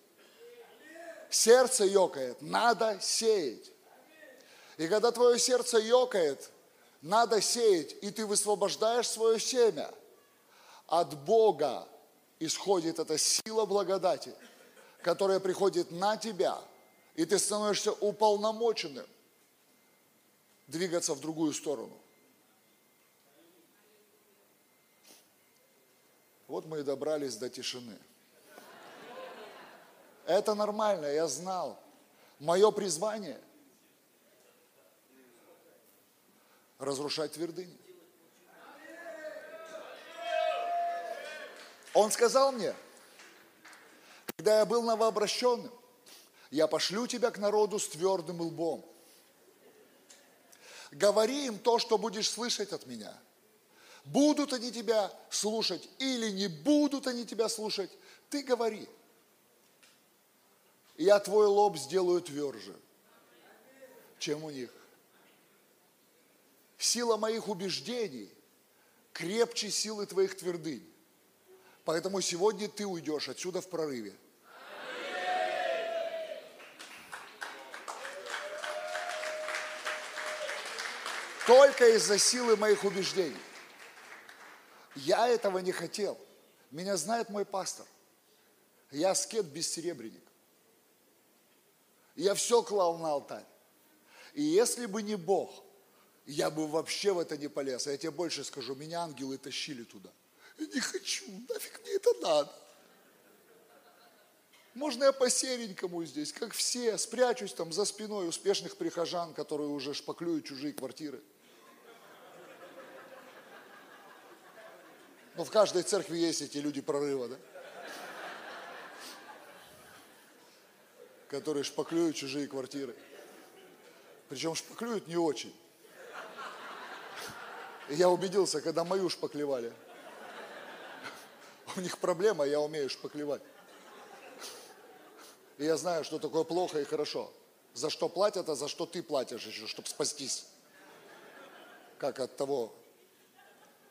сердце ёкает, надо сеять. И когда твое сердце ёкает, надо сеять, и ты высвобождаешь свое семя. от Бога исходит эта сила благодати, которая приходит на тебя, и ты становишься уполномоченным двигаться в другую сторону. Вот мы и добрались до тишины. Это нормально, я знал. Мое призвание – разрушать твердыни. Он сказал мне, когда я был новообращенным, я пошлю тебя к народу с твердым лбом. Говори им то, что будешь слышать от меня. Будут они тебя слушать или не будут они тебя слушать, ты говори. Я твой лоб сделаю тверже, чем у них. Сила моих убеждений крепче силы твоих твердынь. Поэтому сегодня ты уйдешь отсюда в прорыве. Только из-за силы моих убеждений. Я этого не хотел. Меня знает мой пастор. Я скет бессеребренник. Я все клал на алтарь. И если бы не Бог, я бы вообще в это не полез. А я тебе больше скажу, меня ангелы тащили туда. Я не хочу, нафиг мне это надо. Можно я по-серенькому здесь, как все, спрячусь там за спиной успешных прихожан, которые уже шпаклюют чужие квартиры. Но в каждой церкви есть эти люди прорыва, да? Которые шпаклюют чужие квартиры. Причем шпаклюют не очень. И я убедился, когда мою шпаклевали. У них проблема, я умею шпаклевать. И я знаю, что такое плохо и хорошо. За что платят, а за что ты платишь еще, чтобы спастись. Как от того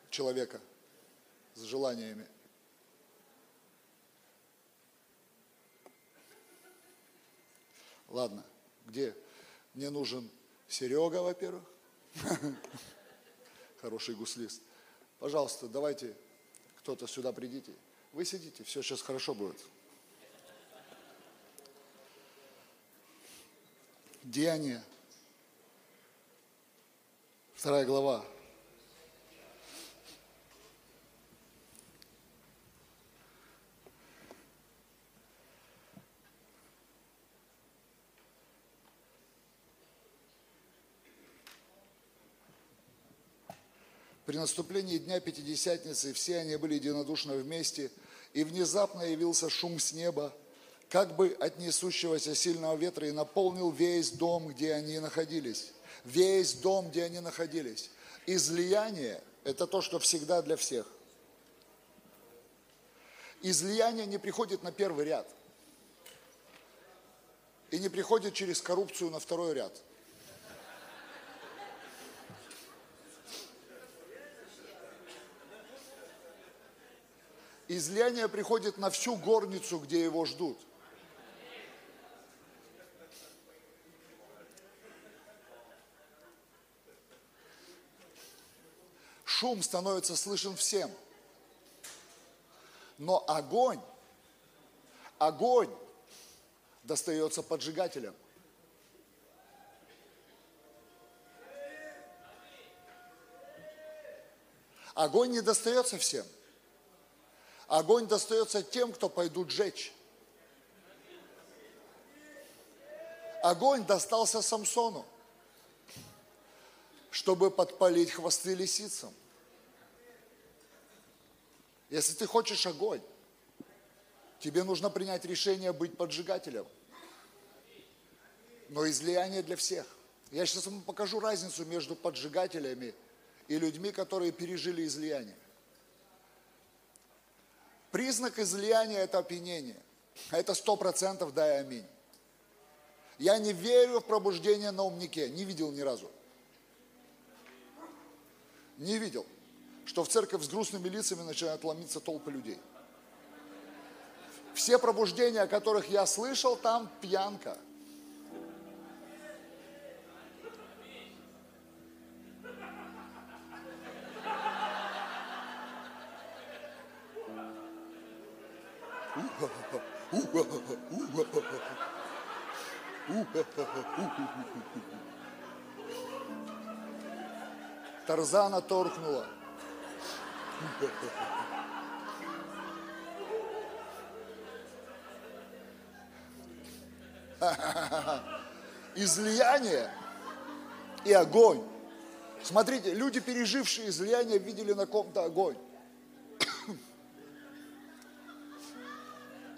человека с желаниями. Ладно, где? Мне нужен Серега, во-первых. Хороший гуслист. Пожалуйста, давайте кто-то сюда придите. Вы сидите, все сейчас хорошо будет. Деяние. Вторая глава. При наступлении Дня Пятидесятницы все они были единодушно вместе, и внезапно явился шум с неба, как бы от несущегося сильного ветра, и наполнил весь дом, где они находились. Весь дом, где они находились. Излияние – это то, что всегда для всех. Излияние не приходит на первый ряд. И не приходит через коррупцию на второй ряд – излияние приходит на всю горницу, где его ждут. Шум становится слышен всем. Но огонь, огонь достается поджигателям. Огонь не достается всем. Огонь достается тем, кто пойдут жечь. Огонь достался Самсону, чтобы подпалить хвосты лисицам. Если ты хочешь огонь, тебе нужно принять решение быть поджигателем. Но излияние для всех. Я сейчас вам покажу разницу между поджигателями и людьми, которые пережили излияние. Признак излияния – это опьянение. Это сто процентов дай аминь. Я не верю в пробуждение на умнике. Не видел ни разу. Не видел, что в церковь с грустными лицами начинают ломиться толпы людей. Все пробуждения, о которых я слышал, там пьянка. Тарзана торкнула. Излияние и огонь. Смотрите, люди, пережившие излияние, видели на ком-то огонь.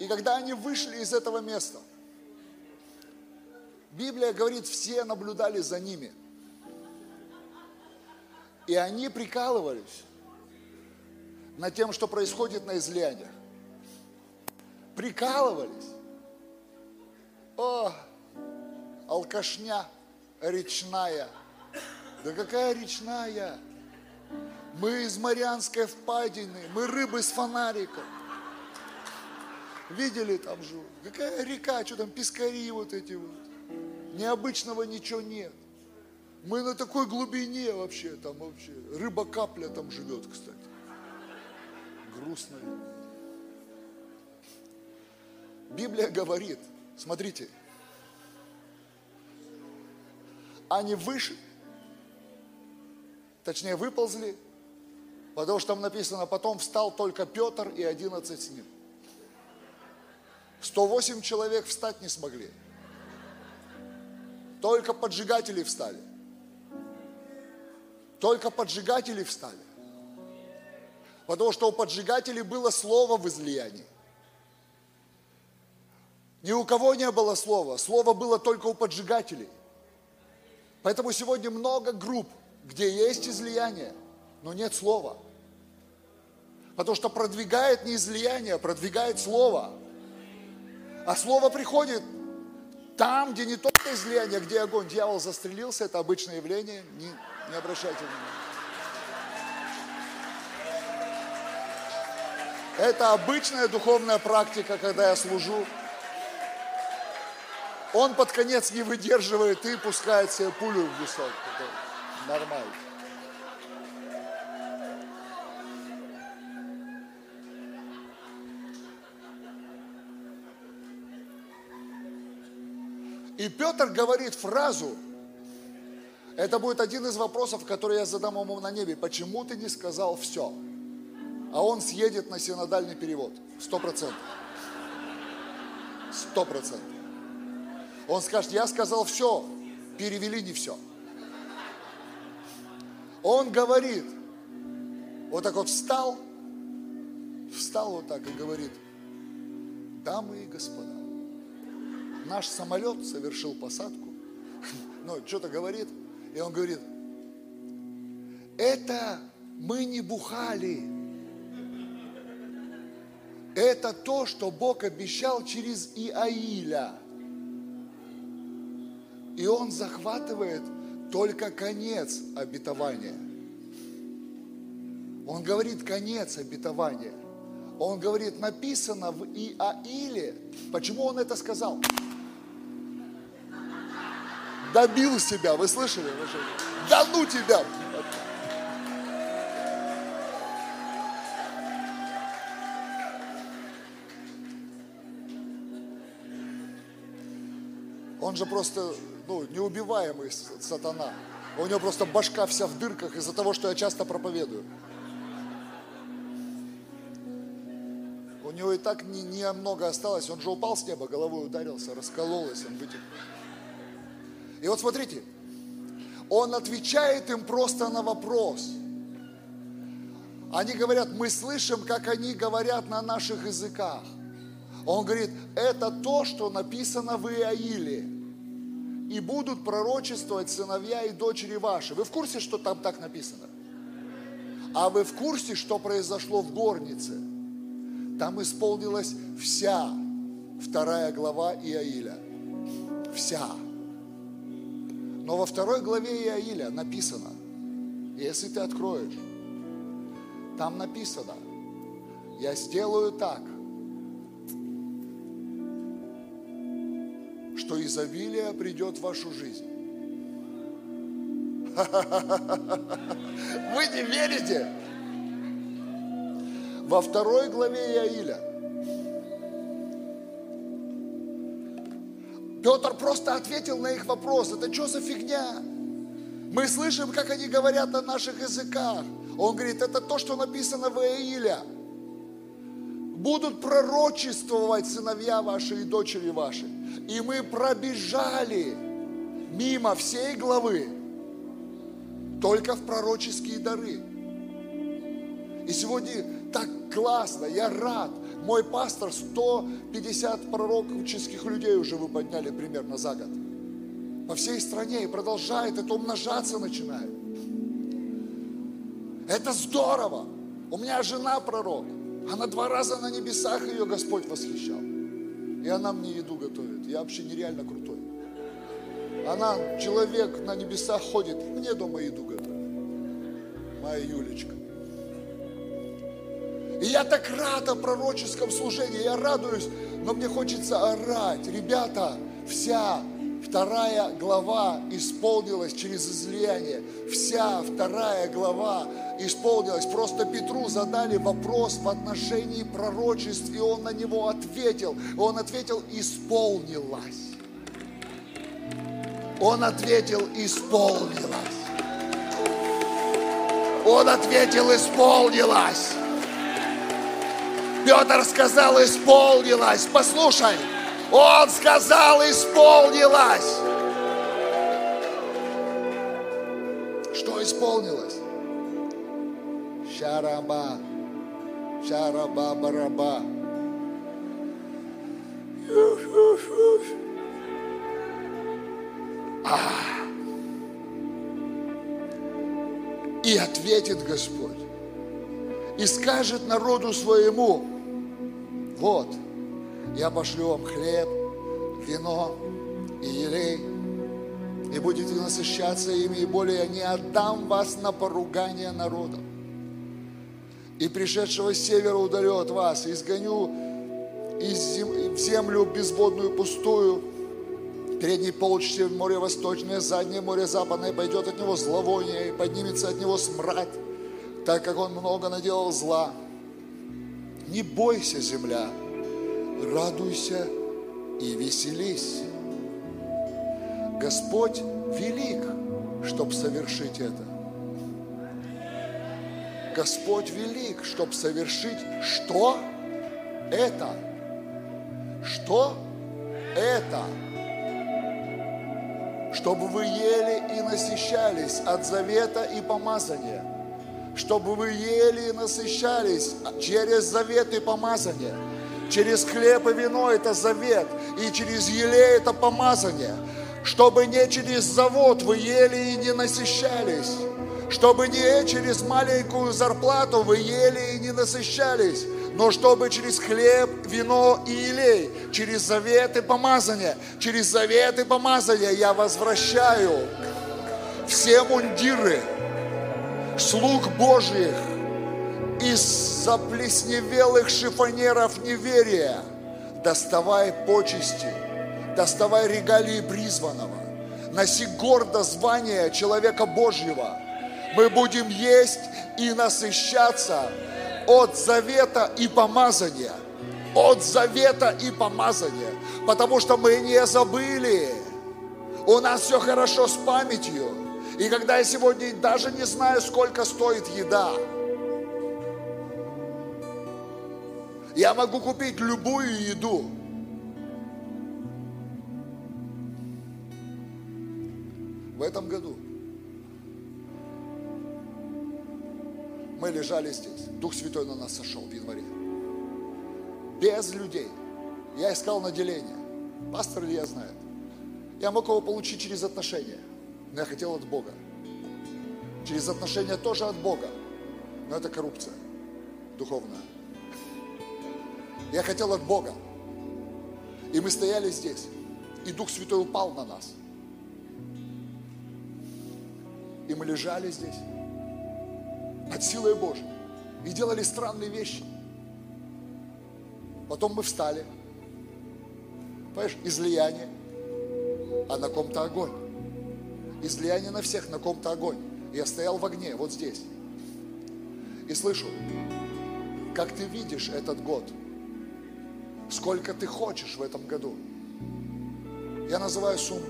И когда они вышли из этого места, Библия говорит, все наблюдали за ними. И они прикалывались над тем, что происходит на излияниях. Прикалывались. О, алкашня речная. Да какая речная? Мы из Марианской впадины, мы рыбы с фонариком. Видели там же, какая река, что там, пескари вот эти вот. Необычного ничего нет. Мы на такой глубине вообще, там вообще, рыба-капля там живет, кстати. Грустно. Библия говорит, смотрите, они вышли, точнее выползли, потому что там написано, потом встал только Петр и 11 с ним. 108 человек встать не смогли. Только поджигатели встали. Только поджигатели встали. Потому что у поджигателей было слово в излиянии. Ни у кого не было слова. Слово было только у поджигателей. Поэтому сегодня много групп, где есть излияние, но нет слова. Потому что продвигает не излияние, а продвигает слово. А слово приходит там, где не только излияние, а где огонь. Дьявол застрелился, это обычное явление, не, не обращайте внимания. Это обычная духовная практика, когда я служу. Он под конец не выдерживает и пускает себе пулю в висок. Это нормально. И Петр говорит фразу, это будет один из вопросов, который я задам ему на небе. Почему ты не сказал все? А он съедет на синодальный перевод. Сто процентов. Сто процентов. Он скажет, я сказал все, перевели не все. Он говорит, вот так вот встал, встал вот так и говорит, дамы и господа, наш самолет совершил посадку, ну, что-то говорит, и он говорит, это мы не бухали, это то, что Бог обещал через Иаиля. И он захватывает только конец обетования. Он говорит конец обетования. Он говорит, написано в Иаиле. Почему он это сказал? Добил себя, вы слышали? Да ну тебя! Он же просто ну, неубиваемый сатана. У него просто башка вся в дырках из-за того, что я часто проповедую. У него и так не, не много осталось. Он же упал с неба, головой ударился, раскололся, он вытек. И вот смотрите, он отвечает им просто на вопрос. Они говорят, мы слышим, как они говорят на наших языках. Он говорит, это то, что написано в Иаиле. И будут пророчествовать сыновья и дочери ваши. Вы в курсе, что там так написано? А вы в курсе, что произошло в горнице? Там исполнилась вся вторая глава Иаиля. Вся. Но во второй главе Иаиля написано, если ты откроешь, там написано, я сделаю так, что изобилие придет в вашу жизнь. Вы не верите? Во второй главе Иаиля Петр просто ответил на их вопрос. Это что за фигня? Мы слышим, как они говорят на наших языках. Он говорит, это то, что написано в Иаиля. Будут пророчествовать сыновья ваши и дочери ваши. И мы пробежали мимо всей главы только в пророческие дары. И сегодня так классно, я рад. Мой пастор 150 пророческих людей уже вы подняли примерно за год. По всей стране и продолжает, это умножаться начинает. Это здорово. У меня жена пророк. Она два раза на небесах ее Господь восхищал. И она мне еду готовит. Я вообще нереально крутой. Она, человек на небесах ходит, мне дома еду готовит. Моя Юлечка. И я так рад о пророческом служении, я радуюсь, но мне хочется орать. Ребята, вся вторая глава исполнилась через излияние. Вся вторая глава исполнилась. Просто Петру задали вопрос в отношении пророчеств, и он на него ответил. Он ответил, исполнилась. Он ответил, исполнилась. Он ответил, исполнилась. Петр сказал, исполнилось. Послушай, он сказал, исполнилось. Что исполнилось? Шараба, шараба, бараба. И ответит Господь и скажет народу своему, вот, я пошлю вам хлеб, вино и елей, и будете насыщаться ими, и более не отдам вас на поругание народа. И пришедшего с севера удалю от вас, и изгоню из зем- в землю безводную пустую, Передний полчаса море восточное, заднее море западное, пойдет от него зловоние, и поднимется от него смрад, так как он много наделал зла. Не бойся, земля, радуйся и веселись. Господь велик, чтобы совершить это. Господь велик, чтобы совершить что? Это. Что? Это чтобы вы ели и насыщались от завета и помазания, чтобы вы ели и насыщались через завет и помазание. Через хлеб и вино это завет, и через елей это помазание. Чтобы не через завод вы ели и не насыщались, чтобы не через маленькую зарплату вы ели и не насыщались, но чтобы через хлеб, вино и елей, через завет и помазание, через завет и помазание я возвращаю все мундиры слуг Божьих из заплесневелых шифонеров неверия. Доставай почести, доставай регалии призванного, носи гордо звание человека Божьего. Мы будем есть и насыщаться от завета и помазания. От завета и помазания. Потому что мы не забыли. У нас все хорошо с памятью. И когда я сегодня даже не знаю, сколько стоит еда, я могу купить любую еду. В этом году мы лежали здесь. Дух Святой на нас сошел в январе. Без людей. Я искал наделение. Пастор Илья знает. Я мог его получить через отношения. Но я хотел от Бога. Через отношения тоже от Бога. Но это коррупция духовная. Я хотел от Бога. И мы стояли здесь. И Дух Святой упал на нас. И мы лежали здесь под силой Божьей и делали странные вещи. Потом мы встали. Понимаешь, излияние, а на ком-то огонь. Излияние на всех, на ком-то огонь. Я стоял в огне, вот здесь. И слышу, как ты видишь этот год, сколько ты хочешь в этом году. Я называю сумму.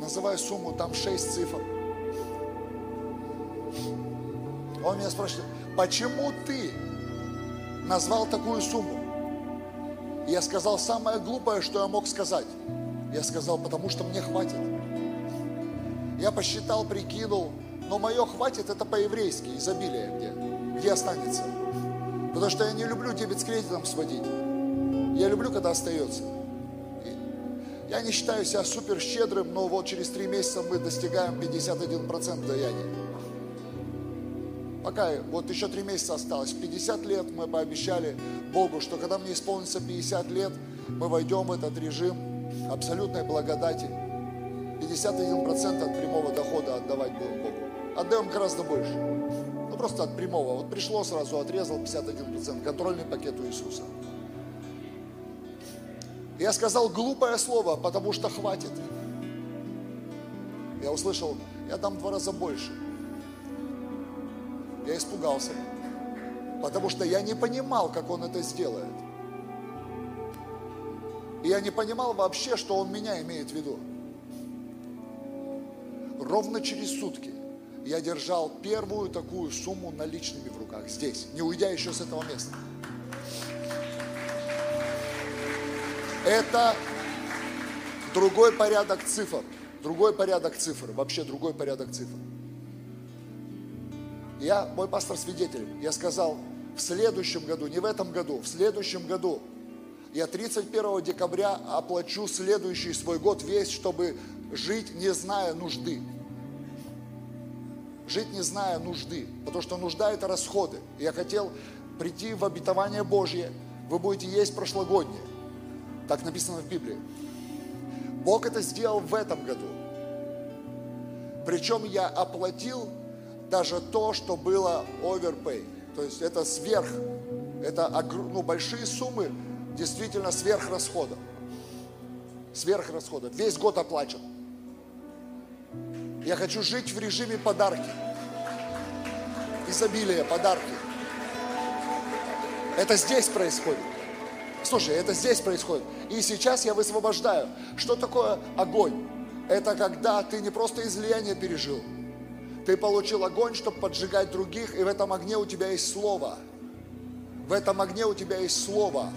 Называю сумму, там 6 цифр. Он меня спрашивает, почему ты назвал такую сумму? Я сказал самое глупое, что я мог сказать. Я сказал, потому что мне хватит. Я посчитал, прикинул, но мое хватит это по-еврейски, изобилие где, где останется. Потому что я не люблю дебет с кредитом сводить. Я люблю, когда остается. И Я не считаю себя супер щедрым, но вот через три месяца мы достигаем 51% даяния. Пока вот еще три месяца осталось. 50 лет мы пообещали Богу, что когда мне исполнится 50 лет, мы войдем в этот режим абсолютной благодати. 51% от прямого дохода отдавать будем Богу. Отдаем гораздо больше. Ну просто от прямого. Вот пришло сразу, отрезал 51%. Контрольный пакет у Иисуса. Я сказал глупое слово, потому что хватит. Я услышал, я дам два раза больше. Я испугался, потому что я не понимал, как он это сделает. И я не понимал вообще, что он меня имеет в виду. Ровно через сутки я держал первую такую сумму наличными в руках, здесь, не уйдя еще с этого места. Это другой порядок цифр, другой порядок цифр, вообще другой порядок цифр. Я, мой пастор свидетель, я сказал, в следующем году, не в этом году, в следующем году, я 31 декабря оплачу следующий свой год весь, чтобы жить, не зная нужды. Жить, не зная нужды, потому что нужда – это расходы. Я хотел прийти в обетование Божье, вы будете есть прошлогоднее. Так написано в Библии. Бог это сделал в этом году. Причем я оплатил даже то, что было overpay. То есть это сверх, это ну, большие суммы, действительно сверх расходов. Сверх расходов. Весь год оплачен. Я хочу жить в режиме подарки. Изобилие, подарки. Это здесь происходит. Слушай, это здесь происходит. И сейчас я высвобождаю. Что такое огонь? Это когда ты не просто излияние пережил. Ты получил огонь, чтобы поджигать других, и в этом огне у тебя есть слово. В этом огне у тебя есть слово.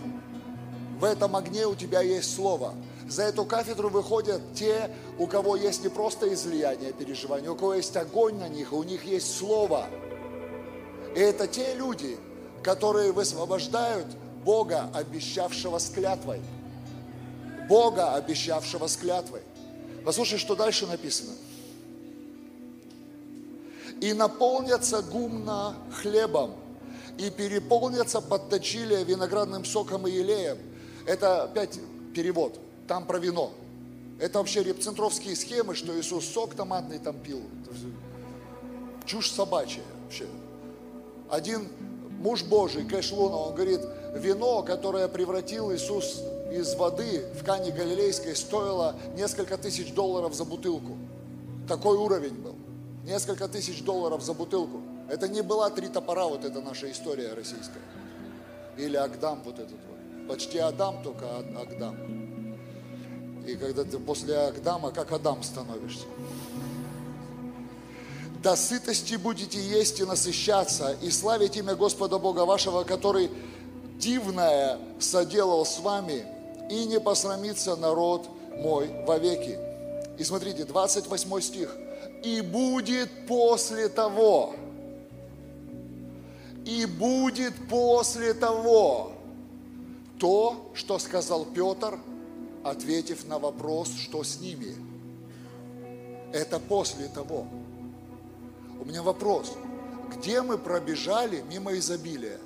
В этом огне у тебя есть слово. За эту кафедру выходят те, у кого есть не просто излияние, переживание, у кого есть огонь на них, у них есть слово. И это те люди, которые высвобождают Бога, обещавшего с клятвой. Бога, обещавшего с клятвой. Послушай, что дальше написано. И наполнятся гумно хлебом, и переполнятся подточилия виноградным соком и елеем. Это опять перевод, там про вино. Это вообще репцентровские схемы, что Иисус сок томатный там пил. Чушь собачья вообще. Один муж Божий, Кэш Луна, он говорит, вино, которое превратил Иисус из воды в Кане Галилейской, стоило несколько тысяч долларов за бутылку. Такой уровень был. Несколько тысяч долларов за бутылку. Это не была три топора, вот это наша история российская. Или Агдам вот этот вот. Почти Адам, только Агдам. И когда ты после Агдама, как Адам становишься. До сытости будете есть и насыщаться, и славить имя Господа Бога вашего, который дивное соделал с вами, и не посрамится народ мой вовеки. И смотрите, 28 стих. И будет после того, и будет после того то, что сказал Петр, ответив на вопрос, что с ними. Это после того. У меня вопрос. Где мы пробежали мимо изобилия?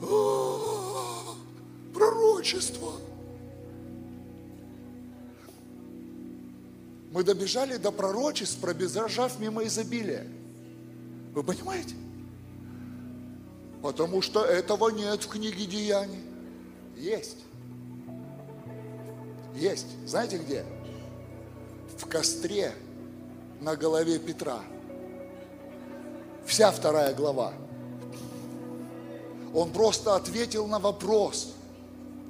Пророчество. Мы добежали до пророчеств, пробежав мимо изобилия. Вы понимаете? Потому что этого нет в книге Деяний. Есть. Есть. Знаете где? В костре на голове Петра. Вся вторая глава. Он просто ответил на вопрос,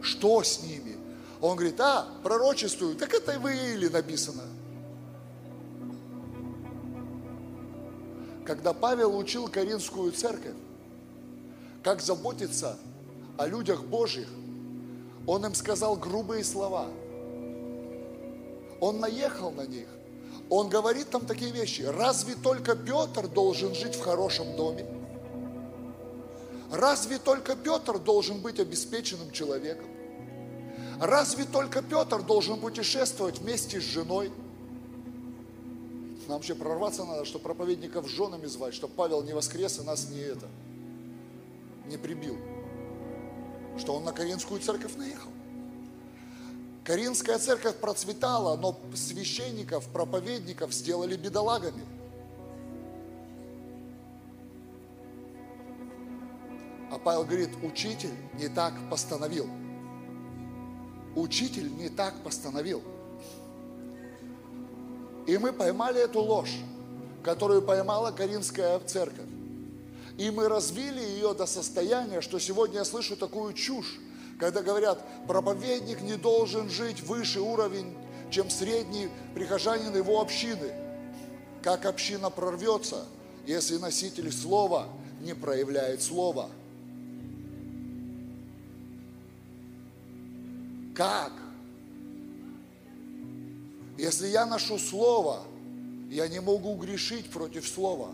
что с ними. Он говорит, а, пророчествую, так это в Ииле написано. Когда Павел учил Каринскую церковь, как заботиться о людях Божьих, он им сказал грубые слова. Он наехал на них. Он говорит там такие вещи. Разве только Петр должен жить в хорошем доме? Разве только Петр должен быть обеспеченным человеком? Разве только Петр должен путешествовать вместе с женой? Нам вообще прорваться надо, чтобы проповедников женами звать, чтобы Павел не воскрес и нас не это, не прибил. Что он на Каринскую церковь наехал. Каринская церковь процветала, но священников, проповедников сделали бедолагами. А Павел говорит, учитель не так постановил. Учитель не так постановил. И мы поймали эту ложь, которую поймала Каринская церковь. И мы развили ее до состояния, что сегодня я слышу такую чушь, когда говорят, проповедник не должен жить выше уровень, чем средний прихожанин его общины. Как община прорвется, если носитель слова не проявляет слова? Как? Если я ношу слово, я не могу грешить против слова.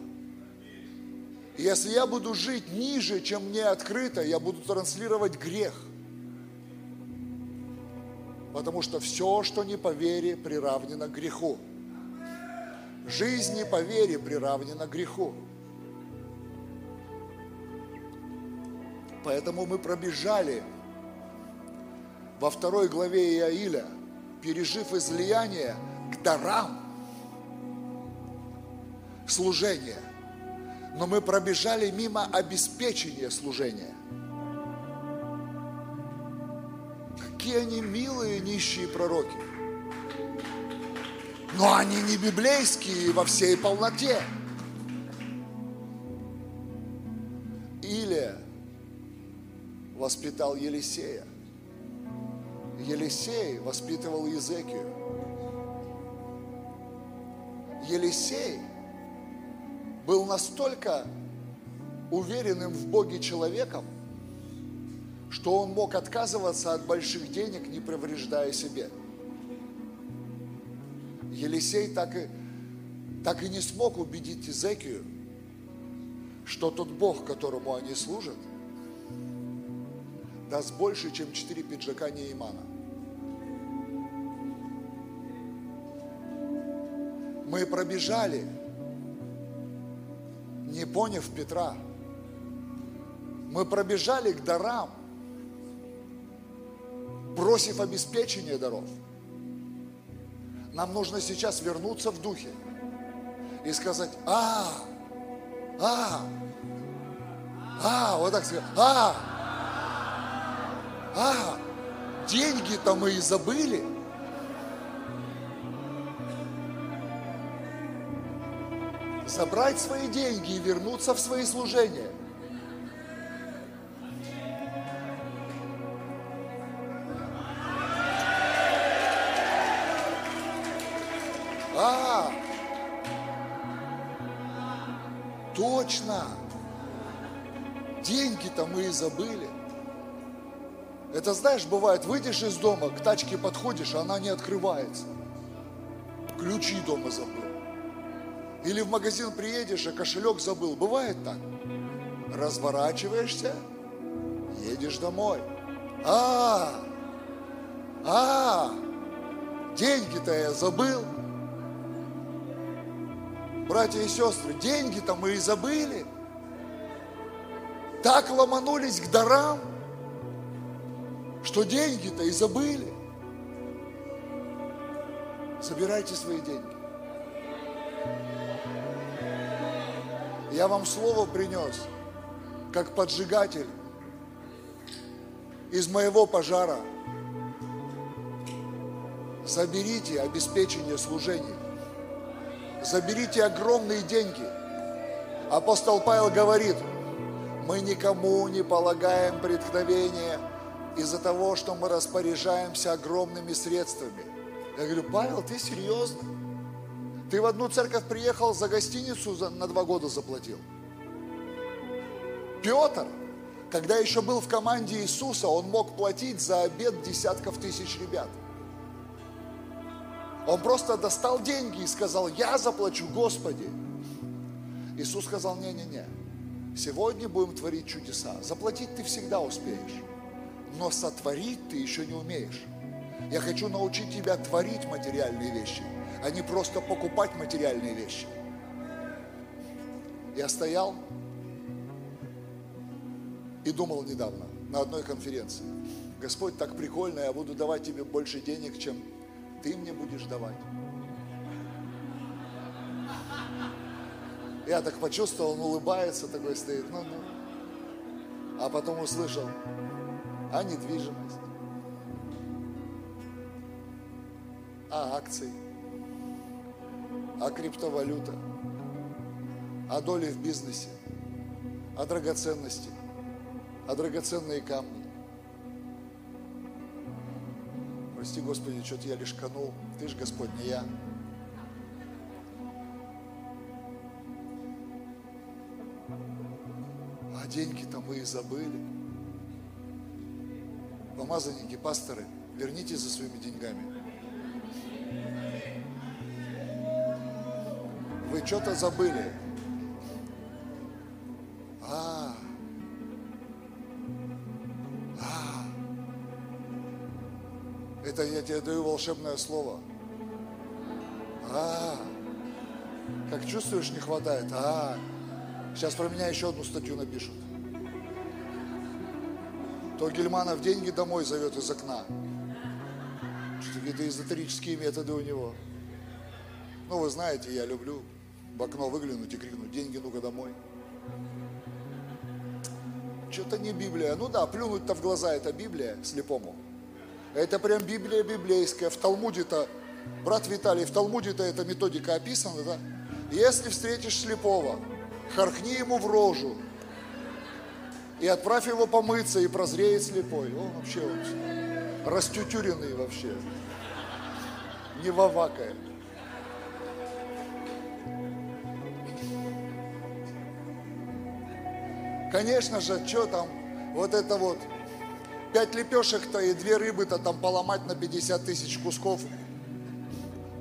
Если я буду жить ниже, чем мне открыто, я буду транслировать грех. Потому что все, что не по вере, приравнено к греху. Жизнь не по вере приравнена к греху. Поэтому мы пробежали во второй главе Иаиля, пережив излияние к дарам служения. Но мы пробежали мимо обеспечения служения. Какие они милые нищие пророки. Но они не библейские во всей полноте. Илия воспитал Елисея. Елисей воспитывал Езекию. Елисей был настолько уверенным в Боге человеком, что он мог отказываться от больших денег, не повреждая себе. Елисей так и, так и не смог убедить Изекию, что тот Бог, которому они служат, даст больше, чем четыре пиджака Неймана. Мы пробежали, не поняв Петра. Мы пробежали к дарам, бросив обеспечение даров. Нам нужно сейчас вернуться в духе и сказать, а, а, а, вот так сказать, а, а, деньги-то мы и забыли. Собрать свои деньги и вернуться в свои служения. А, точно. Деньги-то мы и забыли. Это знаешь, бывает, выйдешь из дома, к тачке подходишь, а она не открывается. Ключи дома забыл. Или в магазин приедешь, а кошелек забыл. Бывает так. Разворачиваешься, едешь домой. А, а, деньги-то я забыл. Братья и сестры, деньги-то мы и забыли. Так ломанулись к дарам, что деньги-то и забыли. Собирайте свои деньги. Я вам слово принес, как поджигатель из моего пожара. Заберите обеспечение служения. Заберите огромные деньги. Апостол Павел говорит, мы никому не полагаем преткновения, из-за того, что мы распоряжаемся огромными средствами. Я говорю, Павел, ты серьезно? Ты в одну церковь приехал, за гостиницу на два года заплатил. Петр, когда еще был в команде Иисуса, он мог платить за обед десятков тысяч ребят. Он просто достал деньги и сказал, я заплачу, Господи. Иисус сказал, не-не-не, сегодня будем творить чудеса. Заплатить ты всегда успеешь, но сотворить ты еще не умеешь. Я хочу научить тебя творить материальные вещи, а не просто покупать материальные вещи. Я стоял и думал недавно на одной конференции. Господь, так прикольно, я буду давать тебе больше денег, чем ты мне будешь давать. Я так почувствовал, он улыбается, такой стоит, ну, ну. А потом услышал, а недвижимость, а акции, а криптовалюта, а доли в бизнесе, а драгоценности, а драгоценные камни. Прости, Господи, что-то я лишь канул. Ты же, Господь, не я. А деньги-то мы и забыли. Помазанники, пасторы, вернитесь за своими деньгами. Вы что-то забыли. А, а. Это я тебе даю волшебное слово. А, как чувствуешь, не хватает. А, сейчас про меня еще одну статью напишут. То Гельманов деньги домой зовет из окна. Что-то какие-то эзотерические методы у него. Ну, вы знаете, я люблю в окно выглянуть и крикнуть, деньги ну-ка домой. Что-то не Библия. Ну да, плюнуть-то в глаза это Библия слепому. Это прям Библия библейская. В Талмуде-то, брат Виталий, в Талмуде-то эта методика описана, да? Если встретишь слепого, харкни ему в рожу и отправь его помыться, и прозреет слепой. Он вообще он растютюренный вообще. Не вавакая. Конечно же, что там, вот это вот, пять лепешек-то и две рыбы-то там поломать на 50 тысяч кусков.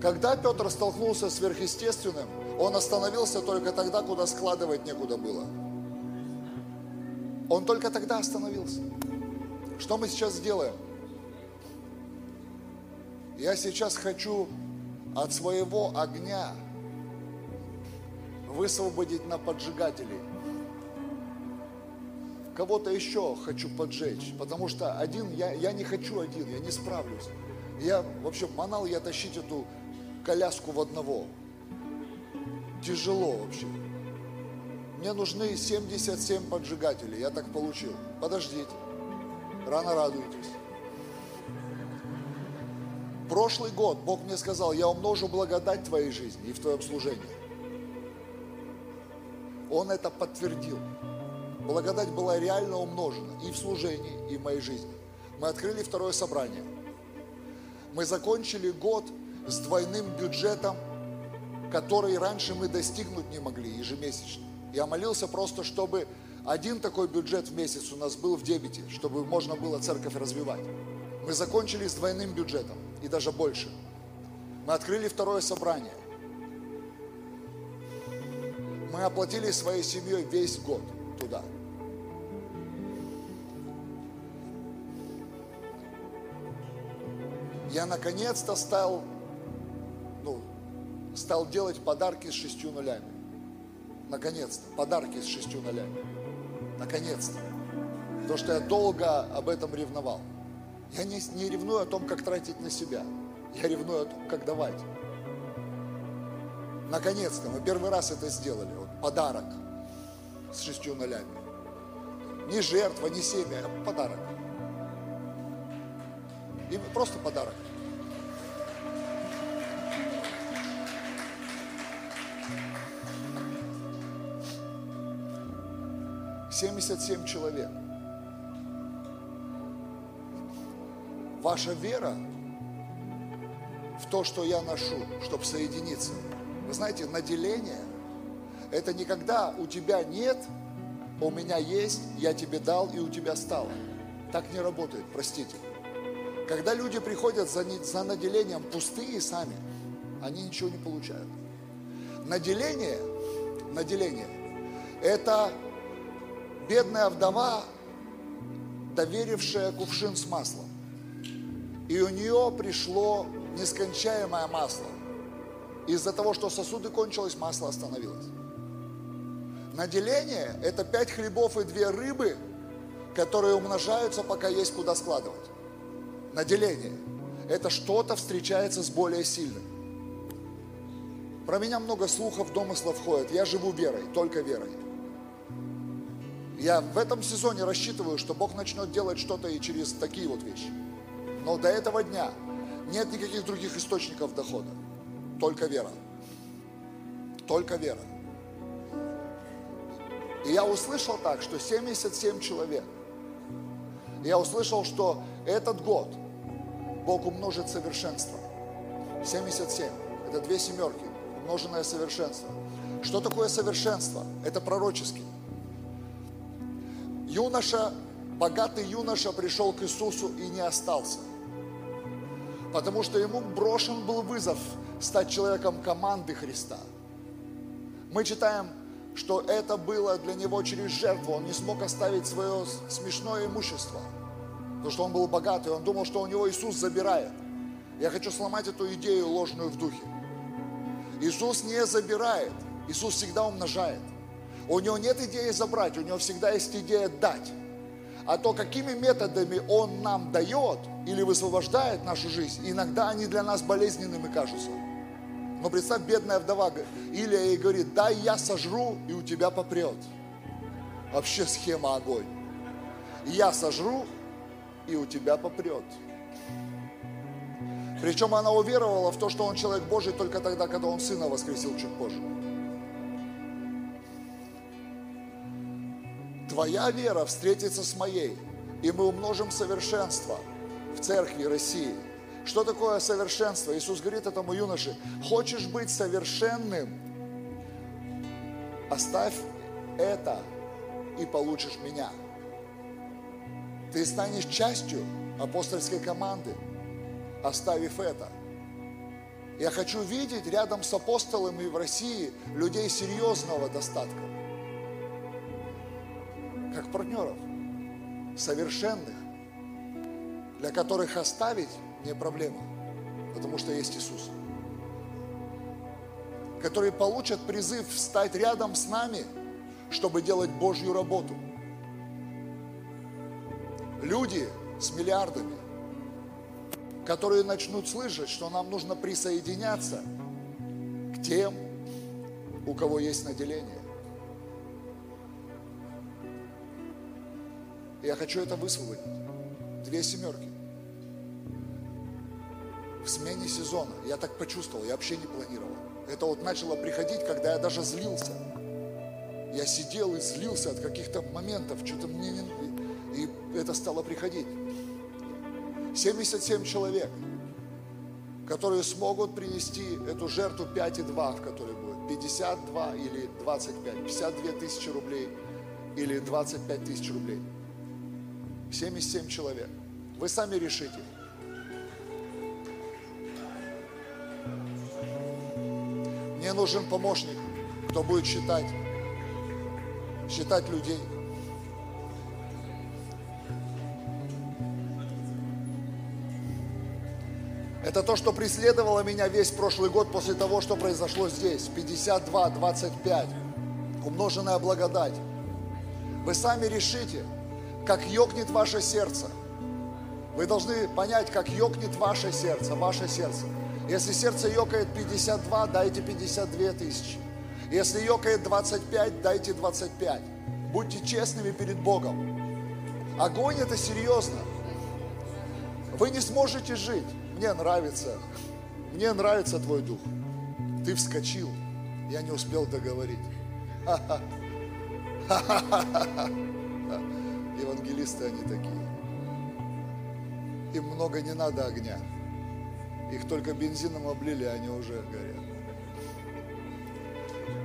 Когда Петр столкнулся с сверхъестественным, он остановился только тогда, куда складывать некуда было. Он только тогда остановился. Что мы сейчас сделаем? Я сейчас хочу от своего огня высвободить на поджигателей. Кого-то еще хочу поджечь, потому что один, я, я не хочу один, я не справлюсь. Я вообще манал я тащить эту коляску в одного. Тяжело вообще. Мне нужны 77 поджигателей, я так получил. Подождите, рано радуйтесь. Прошлый год Бог мне сказал, я умножу благодать твоей жизни и в твоем служении. Он это подтвердил. Благодать была реально умножена и в служении, и в моей жизни. Мы открыли второе собрание. Мы закончили год с двойным бюджетом, который раньше мы достигнуть не могли ежемесячно. Я молился просто, чтобы один такой бюджет в месяц у нас был в дебете, чтобы можно было церковь развивать. Мы закончили с двойным бюджетом и даже больше. Мы открыли второе собрание. Мы оплатили своей семьей весь год туда. Я наконец-то стал, ну, стал делать подарки с шестью нулями. Наконец-то, подарки с шестью нулями. Наконец-то. Потому что я долго об этом ревновал. Я не, не ревную о том, как тратить на себя. Я ревную о том, как давать. Наконец-то, мы первый раз это сделали. Вот, подарок с шестью нулями. Не жертва, не семя, а подарок. И просто подарок. Семьдесят семь человек. ваша вера в то, что я ношу, чтобы соединиться. Вы знаете, наделение – это не когда у тебя нет, у меня есть, я тебе дал и у тебя стало. Так не работает, простите. Когда люди приходят за, за наделением пустые сами, они ничего не получают. Наделение, наделение – это бедная вдова, доверившая кувшин с маслом. И у нее пришло нескончаемое масло. Из-за того, что сосуды кончилось, масло остановилось. Наделение – это пять хлебов и две рыбы, которые умножаются, пока есть куда складывать. Наделение – это что-то встречается с более сильным. Про меня много слухов, домыслов ходят. Я живу верой, только верой. Я в этом сезоне рассчитываю, что Бог начнет делать что-то и через такие вот вещи. Но до этого дня нет никаких других источников дохода. Только вера. Только вера. И я услышал так, что 77 человек. Я услышал, что этот год Бог умножит совершенство. 77. Это две семерки. Умноженное совершенство. Что такое совершенство? Это пророческий. Юноша, богатый юноша пришел к Иисусу и не остался. Потому что ему брошен был вызов стать человеком команды Христа. Мы читаем, что это было для него через жертву. Он не смог оставить свое смешное имущество. Потому что он был богатый, он думал, что у него Иисус забирает. Я хочу сломать эту идею ложную в духе. Иисус не забирает, Иисус всегда умножает. У него нет идеи забрать, у него всегда есть идея дать. А то, какими методами Он нам дает или высвобождает нашу жизнь, иногда они для нас болезненными кажутся. Но представь, бедная вдова, Илия ей говорит, дай я сожру, и у тебя попрет. Вообще схема огонь. Я сожру, и у тебя попрет. Причем она уверовала в то, что он человек Божий только тогда, когда он сына воскресил чуть позже. Твоя вера встретится с моей, и мы умножим совершенство в церкви России. Что такое совершенство? Иисус говорит этому юноше, хочешь быть совершенным, оставь это и получишь меня. Ты станешь частью апостольской команды, оставив это. Я хочу видеть рядом с апостолами в России людей серьезного достатка, как партнеров, совершенных, для которых оставить не проблема, потому что есть Иисус. Которые получат призыв стать рядом с нами, чтобы делать Божью работу. Люди с миллиардами, которые начнут слышать, что нам нужно присоединяться к тем, у кого есть наделение. Я хочу это высвободить. Две семерки. В смене сезона. Я так почувствовал, я вообще не планировал. Это вот начало приходить, когда я даже злился. Я сидел и злился от каких-то моментов, что-то мне не... И это стало приходить. 77 человек, которые смогут принести эту жертву 5,2, в которой будет 52 или 25, 52 тысячи рублей или 25 тысяч рублей. 77 человек. Вы сами решите. Мне нужен помощник, кто будет считать, считать людей. Это то, что преследовало меня весь прошлый год после того, что произошло здесь. 52, 25. Умноженная благодать. Вы сами решите, как ёкнет ваше сердце. Вы должны понять, как ёкнет ваше сердце, ваше сердце. Если сердце ёкает 52, дайте 52 тысячи. Если ёкает 25, дайте 25. Будьте честными перед Богом. Огонь это серьезно. Вы не сможете жить. Мне нравится, мне нравится твой дух. Ты вскочил, я не успел договорить. Евангелисты они такие. Им много не надо огня. Их только бензином облили, а они уже горят.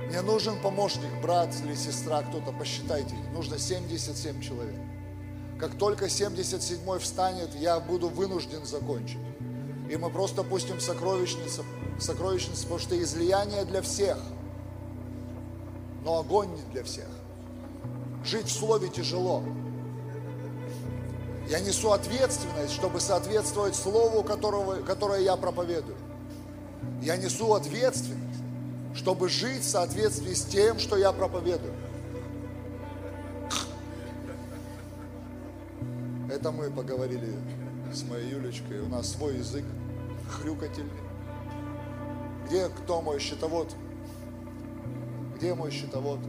Мне нужен помощник, брат или сестра, кто-то, посчитайте. Нужно 77 человек. Как только 77 встанет, я буду вынужден закончить. И мы просто пустим сокровищницу, сокровищницу, потому что излияние для всех, но огонь не для всех. Жить в слове тяжело. Я несу ответственность, чтобы соответствовать слову, которого, которое я проповедую. Я несу ответственность, чтобы жить в соответствии с тем, что я проповедую. Это мы поговорили с моей Юлечкой. У нас свой язык хрюкательный. Где кто мой счетовод? Где мой счетовод?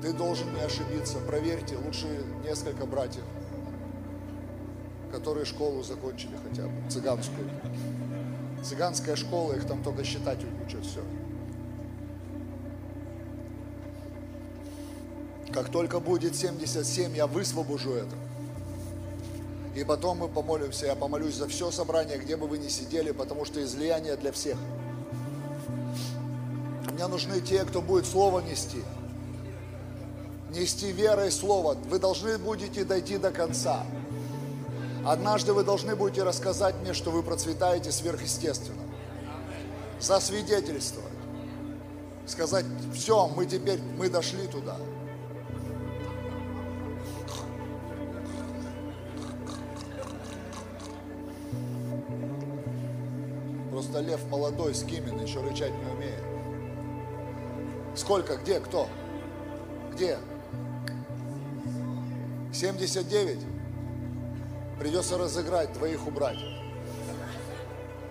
Ты должен не ошибиться. Проверьте, лучше несколько братьев, которые школу закончили хотя бы, цыганскую. Цыганская школа, их там только считать учат все. Как только будет 77, я высвобожу это. И потом мы помолимся, я помолюсь за все собрание, где бы вы ни сидели, потому что излияние для всех. Мне нужны те, кто будет слово нести. Нести верой слово. Вы должны будете дойти до конца. Однажды вы должны будете рассказать мне, что вы процветаете сверхъестественно. Засвидетельствовать. Сказать, все, мы теперь, мы дошли туда. Молодой, скимен, еще рычать не умеет. Сколько? Где? Кто? Где? 79? Придется разыграть, двоих убрать.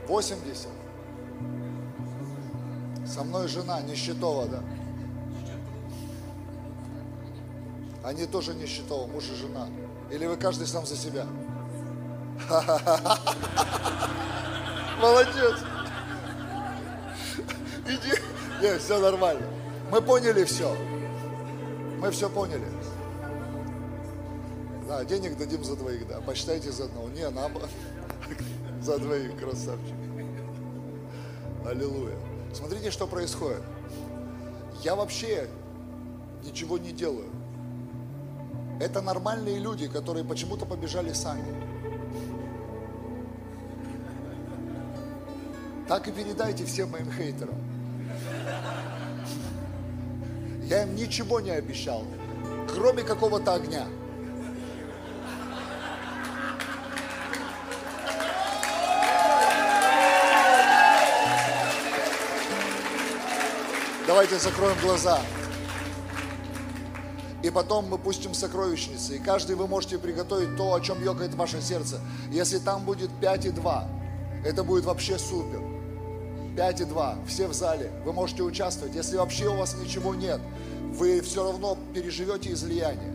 80? Со мной жена Нищетова, да? Они тоже Нищетова, муж и жена. Или вы каждый сам за себя? Молодец. Иди. Нет, все нормально. Мы поняли все. Мы все поняли. Да, денег дадим за двоих, да. Посчитайте за одного. Не, нам за двоих, красавчик. Аллилуйя. Смотрите, что происходит. Я вообще ничего не делаю. Это нормальные люди, которые почему-то побежали сами. Так и передайте всем моим хейтерам. Я им ничего не обещал, кроме какого-то огня. Давайте закроем глаза. И потом мы пустим сокровищницы. И каждый вы можете приготовить то, о чем ёкает ваше сердце. Если там будет 5 и 2, это будет вообще супер. 5 и 2, все в зале, вы можете участвовать. Если вообще у вас ничего нет, вы все равно переживете излияние.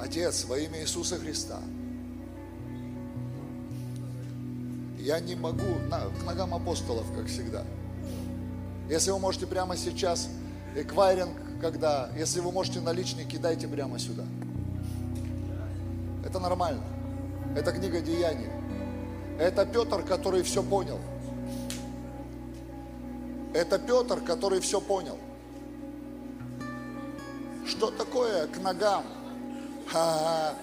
Отец, во имя Иисуса Христа, я не могу, на, к ногам апостолов, как всегда. Если вы можете прямо сейчас, эквайринг, когда, если вы можете наличные, кидайте прямо сюда. Это нормально. Это книга Деяний. Это Петр, который все понял. Это Петр, который все понял. Что такое к ногам? Ха-ха.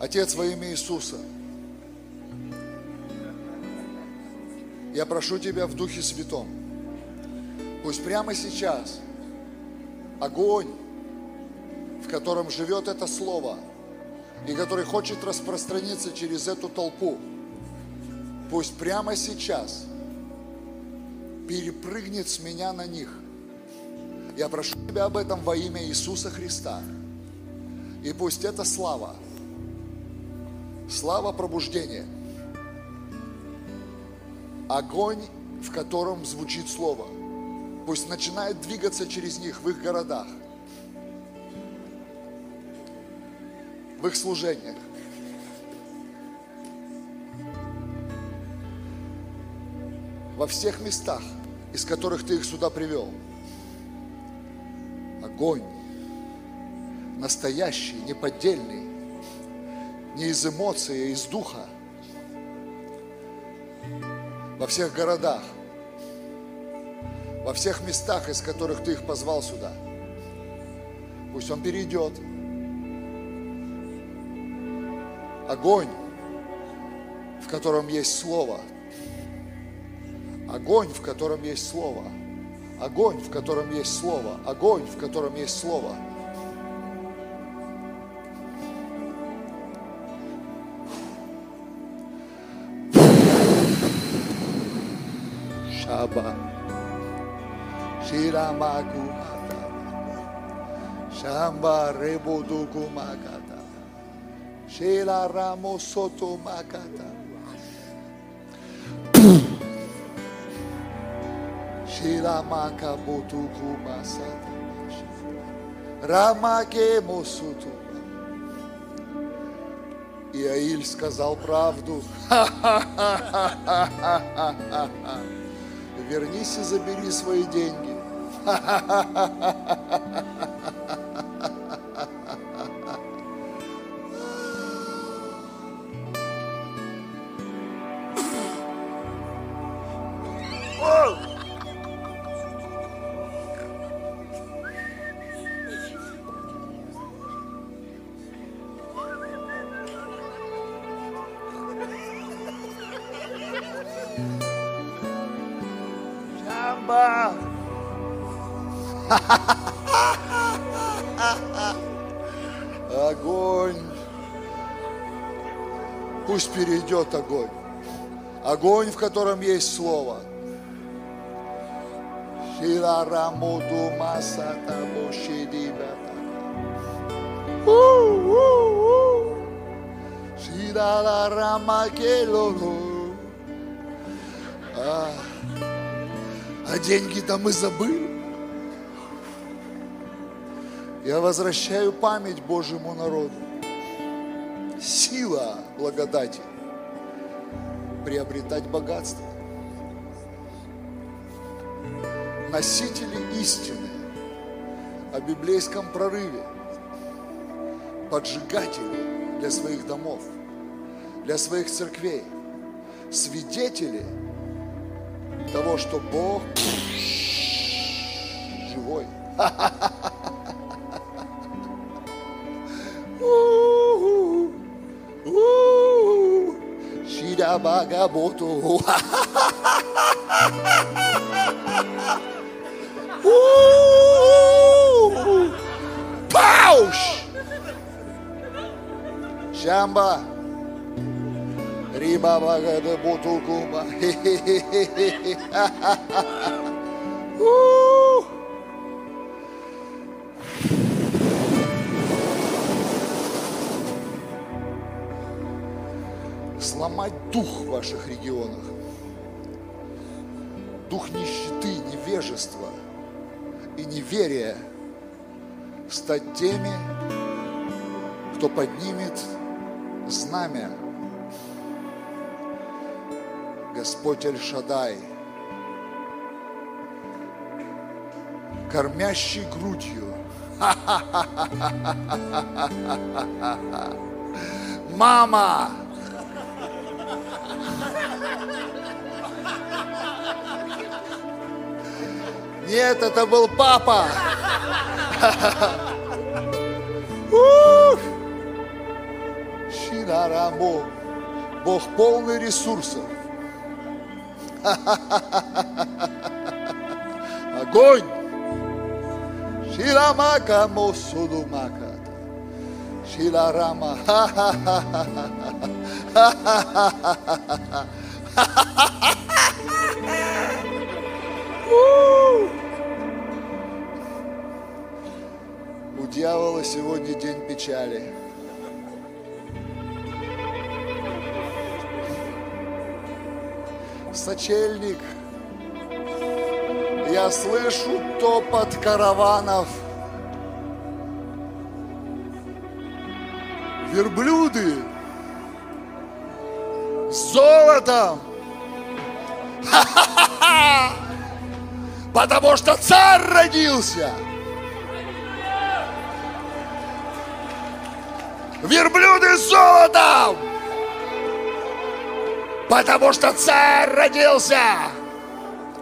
Отец во имя Иисуса, я прошу Тебя в Духе Святом, пусть прямо сейчас огонь, в котором живет это Слово, и который хочет распространиться через эту толпу, пусть прямо сейчас перепрыгнет с меня на них. Я прошу Тебя об этом во имя Иисуса Христа. И пусть эта слава, слава пробуждения, огонь, в котором звучит Слово, пусть начинает двигаться через них в их городах, в их служениях. Во всех местах, из которых ты их сюда привел. Огонь. Настоящий, неподдельный. Не из эмоций, а из духа. Во всех городах. Во всех местах, из которых ты их позвал сюда. Пусть он перейдет. Огонь, в котором есть Слово. Огонь, в котором есть Слово. Огонь, в котором есть Слово. Огонь, в котором есть Слово. Шаба. Ширамаку Shamba reboduku makata. Shela ramosoto makata. Shela makabotuku masata. Рамаке мосуту. И Аиль сказал правду. Вернись и забери свои деньги. Огонь, в котором есть слово. А, а деньги-то мы забыли. Я возвращаю память Божьему народу. Сила благодати приобретать богатство. Носители истины о библейском прорыве, поджигатели для своих домов, для своих церквей, свидетели того, что Бог живой. У-у-у. Yabagaboto. uh! Paus! Jamba. Ribabagaboto. Uh! Сломать дух в ваших регионах. Дух нищеты, невежества и неверия. Стать теми, кто поднимет знамя. Господь Эль-Шадай, кормящий грудью. Мама! Нет, это был папа. Шинарамо. Бог полный ресурсов. Огонь! Ширамака мосудумака. Шиларама. У дьявола сегодня день печали. Сочельник. Я слышу топот караванов. Верблюды с золотом. Ха-ха-ха! Потому что царь родился. Верблюды с золотом. Потому что царь родился.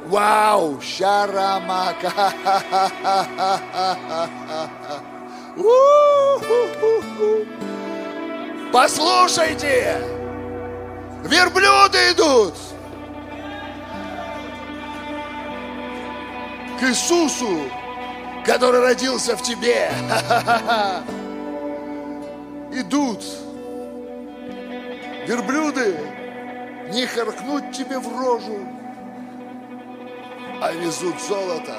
Вау, шарамака. Послушайте, верблюды идут к Иисусу, который родился в тебе. Идут верблюды не харкнуть тебе в рожу, а везут золото.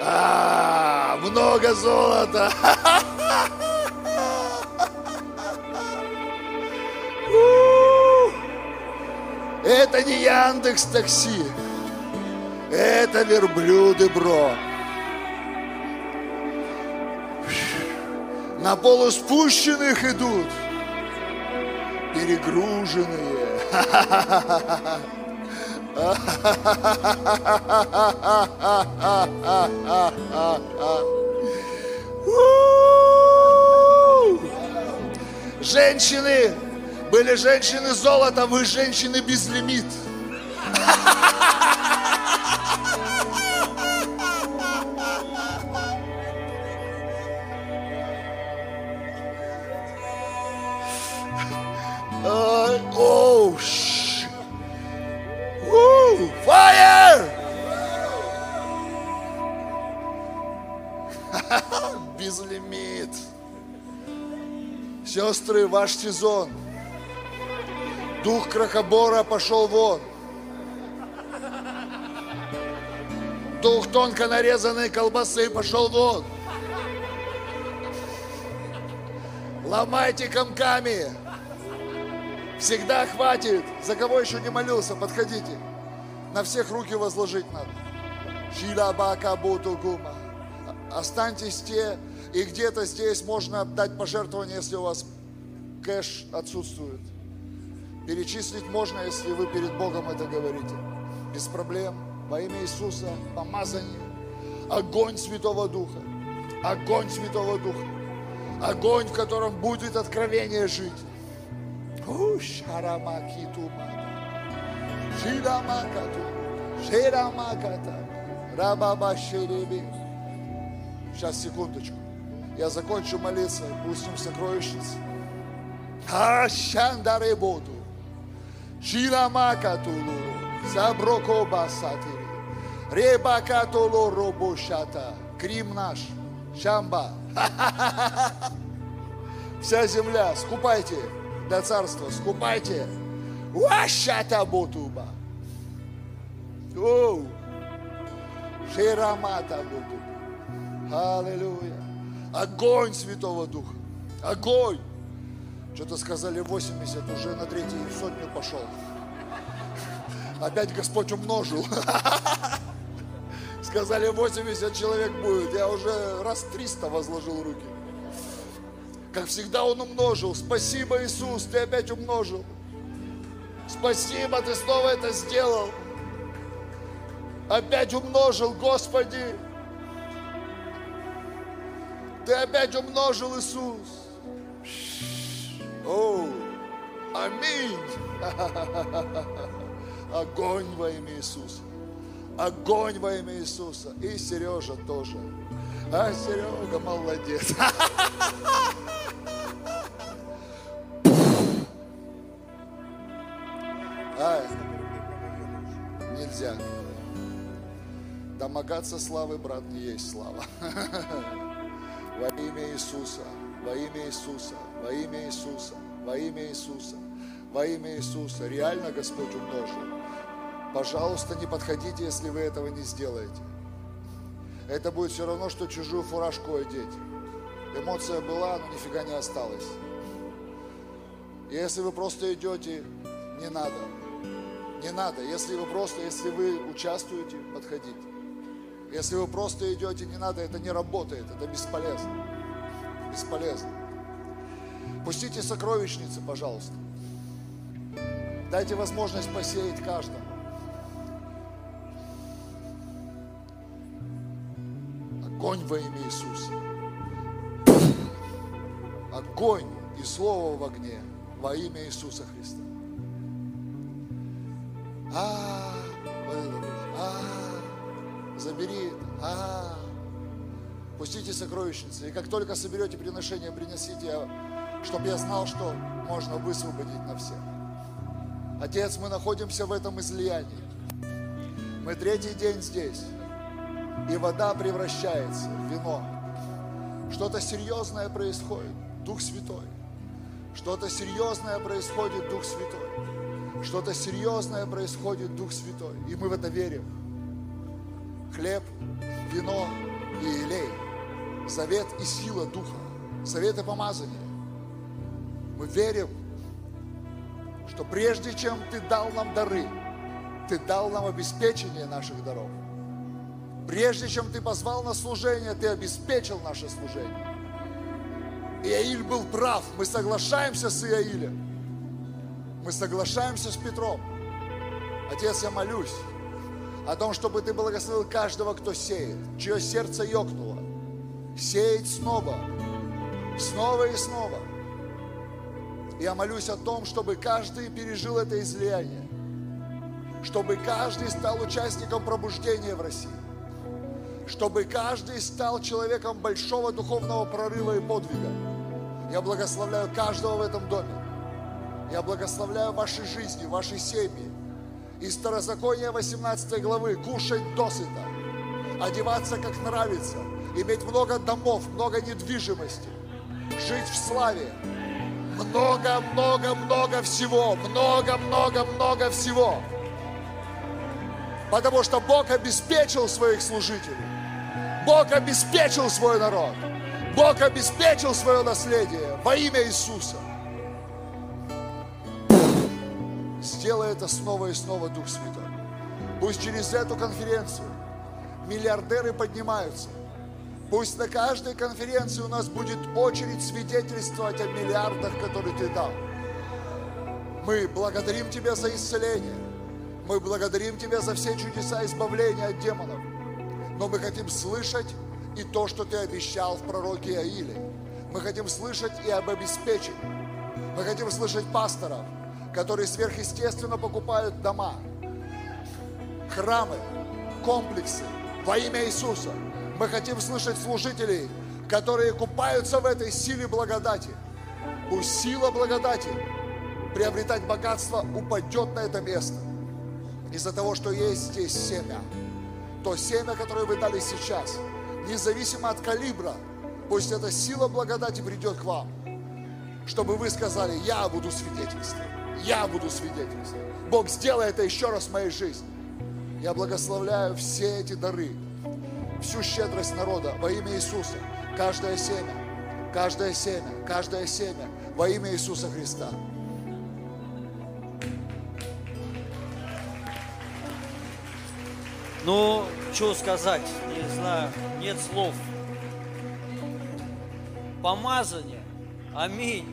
А, много золота. Это не Яндекс Такси. Это верблюды, бро. На полуспущенных идут. Перегруженные. Женщины, были женщины золота, вы женщины без лимит. Ай, Оу, ш- У, Fire! Безлимит. Сестры, ваш сезон. Дух кракобора пошел вон. Дух тонко нарезанной колбасы пошел вон. Ломайте комками. Всегда хватит. За кого еще не молился, подходите. На всех руки возложить надо. Шилабака бутугума. Останьтесь те, и где-то здесь можно отдать пожертвование, если у вас кэш отсутствует. Перечислить можно, если вы перед Богом это говорите. Без проблем. Во имя Иисуса помазание. Огонь Святого Духа. Огонь Святого Духа. Огонь, в котором будет откровение жить. Сейчас, секундочку. Я закончу молиться, пустим сокровищницы. Ашандаребоду. Ширамакатулуру. Заброко сатири. Ребакатулу робошата. Крим наш. Шамба. Вся земля, скупайте для царства, скупайте. Вашата ботуба. Оу. Ширамата ботуба. Аллилуйя. Огонь Святого Духа. Огонь. Что-то сказали 80, уже на третью сотню пошел. Опять Господь умножил. Сказали 80 человек будет. Я уже раз 300 возложил руки. Как всегда Он умножил. Спасибо, Иисус, Ты опять умножил. Спасибо, Ты снова это сделал. Опять умножил, Господи. Ты опять умножил, Иисус. О, аминь. Огонь во имя Иисуса. Огонь во имя Иисуса. И Сережа тоже. А Серега молодец. Ай, нельзя. Домогаться славы, брат, не есть слава. Во имя Иисуса, во имя Иисуса, во имя Иисуса, во имя Иисуса, во имя Иисуса. Реально Господь умножил. Пожалуйста, не подходите, если вы этого не сделаете. Это будет все равно, что чужую фуражку одеть. Эмоция была, но нифига не осталось. Если вы просто идете, не надо. Не надо. Если вы просто, если вы участвуете, подходите. Если вы просто идете, не надо, это не работает, это бесполезно. Бесполезно. Пустите сокровищницы, пожалуйста. Дайте возможность посеять каждому. Огонь во имя Иисуса. огонь и слово в огне во имя Иисуса Христа. А, а, забери, это. а, пустите сокровищницы. И как только соберете приношение, принесите, чтобы я знал, что можно высвободить на всех. Отец, мы находимся в этом излиянии. Мы третий день здесь, и вода превращается в вино. Что-то серьезное происходит, Дух Святой. Что-то серьезное происходит, Дух Святой. Что-то серьезное происходит, Дух Святой. И мы в это верим. Хлеб, вино и елей. Завет и сила Духа. Завет и помазание. Мы верим, что прежде чем Ты дал нам дары, Ты дал нам обеспечение наших даров. Прежде чем Ты позвал на служение, Ты обеспечил наше служение. Иаиль был прав. Мы соглашаемся с Иаилем. Мы соглашаемся с Петром. Отец, я молюсь о том, чтобы Ты благословил каждого, кто сеет, чье сердце ёкнуло. Сеять снова, снова и снова. Я молюсь о том, чтобы каждый пережил это излияние. Чтобы каждый стал участником пробуждения в России. Чтобы каждый стал человеком большого духовного прорыва и подвига. Я благословляю каждого в этом доме. Я благословляю ваши жизни, ваши семьи. Из Старозакония 18 главы кушать досыта, одеваться как нравится, иметь много домов, много недвижимости, жить в славе, много, много, много всего, много, много, много всего. Потому что Бог обеспечил своих служителей. Бог обеспечил свой народ. Бог обеспечил свое наследие во имя Иисуса. Сделай это снова и снова, Дух Святой. Пусть через эту конференцию миллиардеры поднимаются. Пусть на каждой конференции у нас будет очередь свидетельствовать о миллиардах, которые Ты дал. Мы благодарим Тебя за исцеление. Мы благодарим Тебя за все чудеса избавления от демонов. Но мы хотим слышать и то, что Ты обещал в пророке Иаиле. Мы хотим слышать и об обеспечении. Мы хотим слышать пасторов, которые сверхъестественно покупают дома, храмы, комплексы во имя Иисуса. Мы хотим слышать служителей, которые купаются в этой силе благодати. Пусть сила благодати приобретать богатство упадет на это место. Из-за того, что есть здесь семя. То семя, которое вы дали сейчас, независимо от калибра, пусть эта сила благодати придет к вам, чтобы вы сказали, я буду свидетельствовать, я буду свидетельствовать. Бог, сделай это еще раз в моей жизни. Я благословляю все эти дары, всю щедрость народа во имя Иисуса. Каждое семя, каждое семя, каждое семя во имя Иисуса Христа. Ну, что сказать, не знаю, нет слов. Помазание, аминь,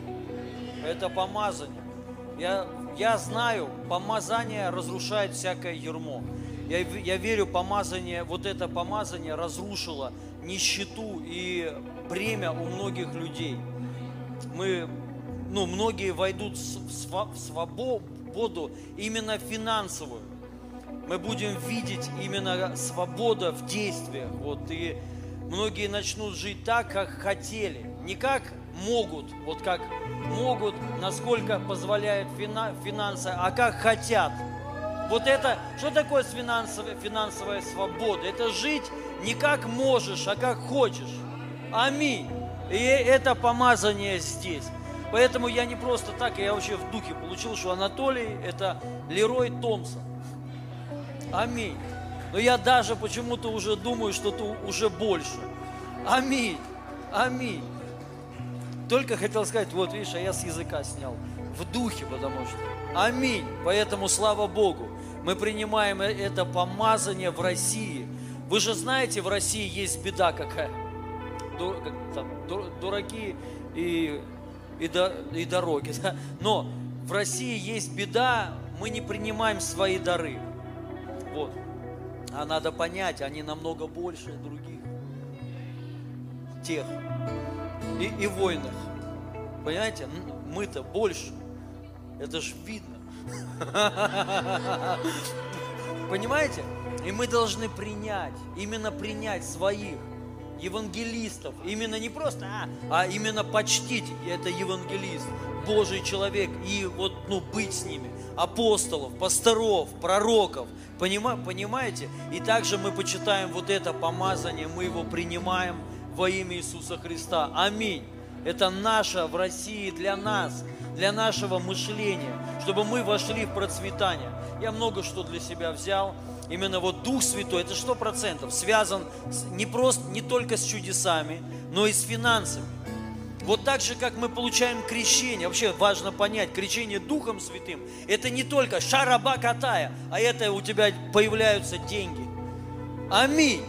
это помазание. Я, я знаю, помазание разрушает всякое ермо. Я, я верю, помазание, вот это помазание разрушило нищету и бремя у многих людей. Мы, ну, многие войдут в свободу именно финансовую мы будем видеть именно свобода в действиях. Вот, и многие начнут жить так, как хотели. Не как могут, вот как могут, насколько позволяют фина- финансы, а как хотят. Вот это, что такое с финансовой, финансовая свобода? Это жить не как можешь, а как хочешь. Аминь. И это помазание здесь. Поэтому я не просто так, я вообще в духе получил, что Анатолий это Лерой Томпсон. Аминь. Но я даже почему-то уже думаю, что ты уже больше. Аминь. Аминь. Только хотел сказать, вот видишь, а я с языка снял. В духе, потому что. Аминь. Поэтому слава Богу. Мы принимаем это помазание в России. Вы же знаете, в России есть беда какая. Дураки и, и, и дороги. Но в России есть беда, мы не принимаем свои дары. Вот. А надо понять, они намного больше других. Тех. И, и войнах. Понимаете, мы-то больше. Это ж видно. Понимаете? И мы должны принять, именно принять своих евангелистов. Именно не просто, а, а именно почтить. Это евангелист, Божий человек. И вот, ну, быть с ними. Апостолов, пасторов, пророков. Понима, понимаете? И также мы почитаем вот это помазание, мы его принимаем во имя Иисуса Христа. Аминь. Это наше в России для нас, для нашего мышления, чтобы мы вошли в процветание. Я много что для себя взял. Именно вот Дух Святой, это сто процентов связан с- не просто, не только с чудесами, но и с финансами. Вот так же, как мы получаем крещение, вообще важно понять, крещение Духом Святым, это не только шараба катая, а это у тебя появляются деньги. Аминь.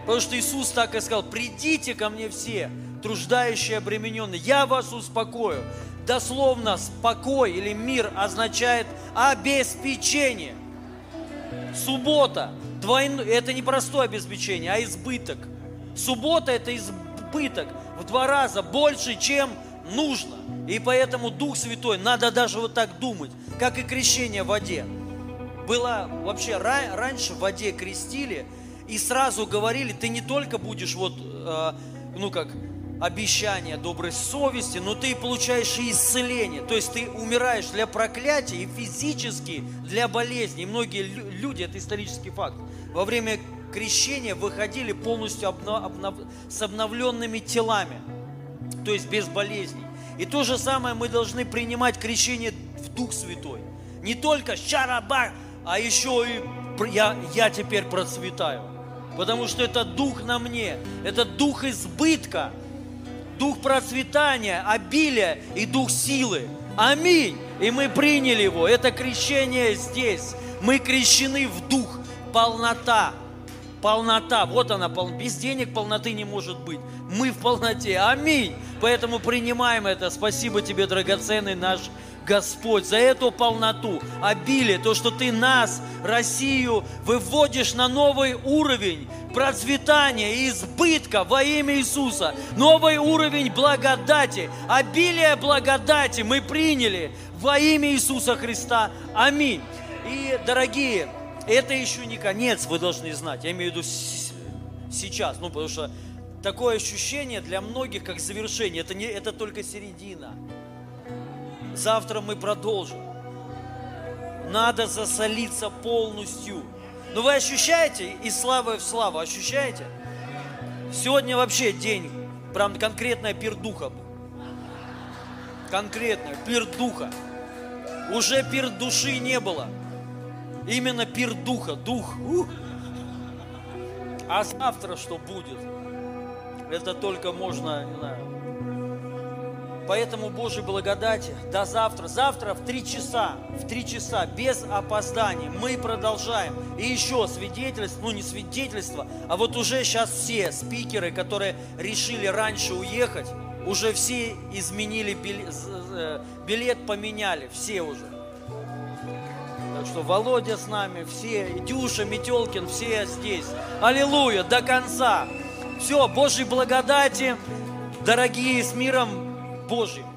Потому что Иисус так и сказал, придите ко мне все, труждающие, обремененные, я вас успокою. Дословно, спокой или мир означает обеспечение. Суббота, двойно, это не простое обеспечение, а избыток. Суббота это избыток в два раза больше, чем нужно. И поэтому Дух Святой, надо даже вот так думать, как и крещение в воде. Было вообще ра- раньше в воде крестили и сразу говорили, ты не только будешь вот, э, ну как, обещание доброй совести, но ты получаешь и исцеление. То есть ты умираешь для проклятия и физически для болезни. И многие лю- люди, это исторический факт, во время крещения выходили полностью обна- обнов- с обновленными телами то есть без болезней. И то же самое мы должны принимать крещение в Дух Святой. Не только шараба, а еще и я, я теперь процветаю. Потому что это Дух на мне, это Дух избытка, Дух процветания, обилия и Дух силы. Аминь. И мы приняли его. Это крещение здесь. Мы крещены в Дух. Полнота. Полнота. Вот она. пол- Без денег полноты не может быть. Мы в полноте. Аминь. Поэтому принимаем это. Спасибо тебе, драгоценный наш Господь, за эту полноту, обилие, то, что Ты нас, Россию, выводишь на новый уровень процветания и избытка во имя Иисуса. Новый уровень благодати, обилие благодати мы приняли во имя Иисуса Христа. Аминь. И, дорогие, это еще не конец, вы должны знать. Я имею в виду сейчас, ну, потому что такое ощущение для многих, как завершение, это, не, это только середина. Завтра мы продолжим. Надо засолиться полностью. Но вы ощущаете из славы в славу, ощущаете? Сегодня вообще день, прям конкретная пир духа. был. Конкретная пир духа. Уже пир души не было. Именно пир духа. Дух. ух. А завтра что будет? Это только можно, не знаю, Поэтому Божьей благодати до завтра. Завтра в три часа, в три часа, без опозданий. Мы продолжаем. И еще свидетельство, ну не свидетельство, а вот уже сейчас все спикеры, которые решили раньше уехать, уже все изменили билет, билет поменяли, все уже. Что Володя с нами, все, и Дюша, Метелкин, все здесь. Аллилуйя, до конца. Все, Божьей благодати, дорогие, с миром Божьим.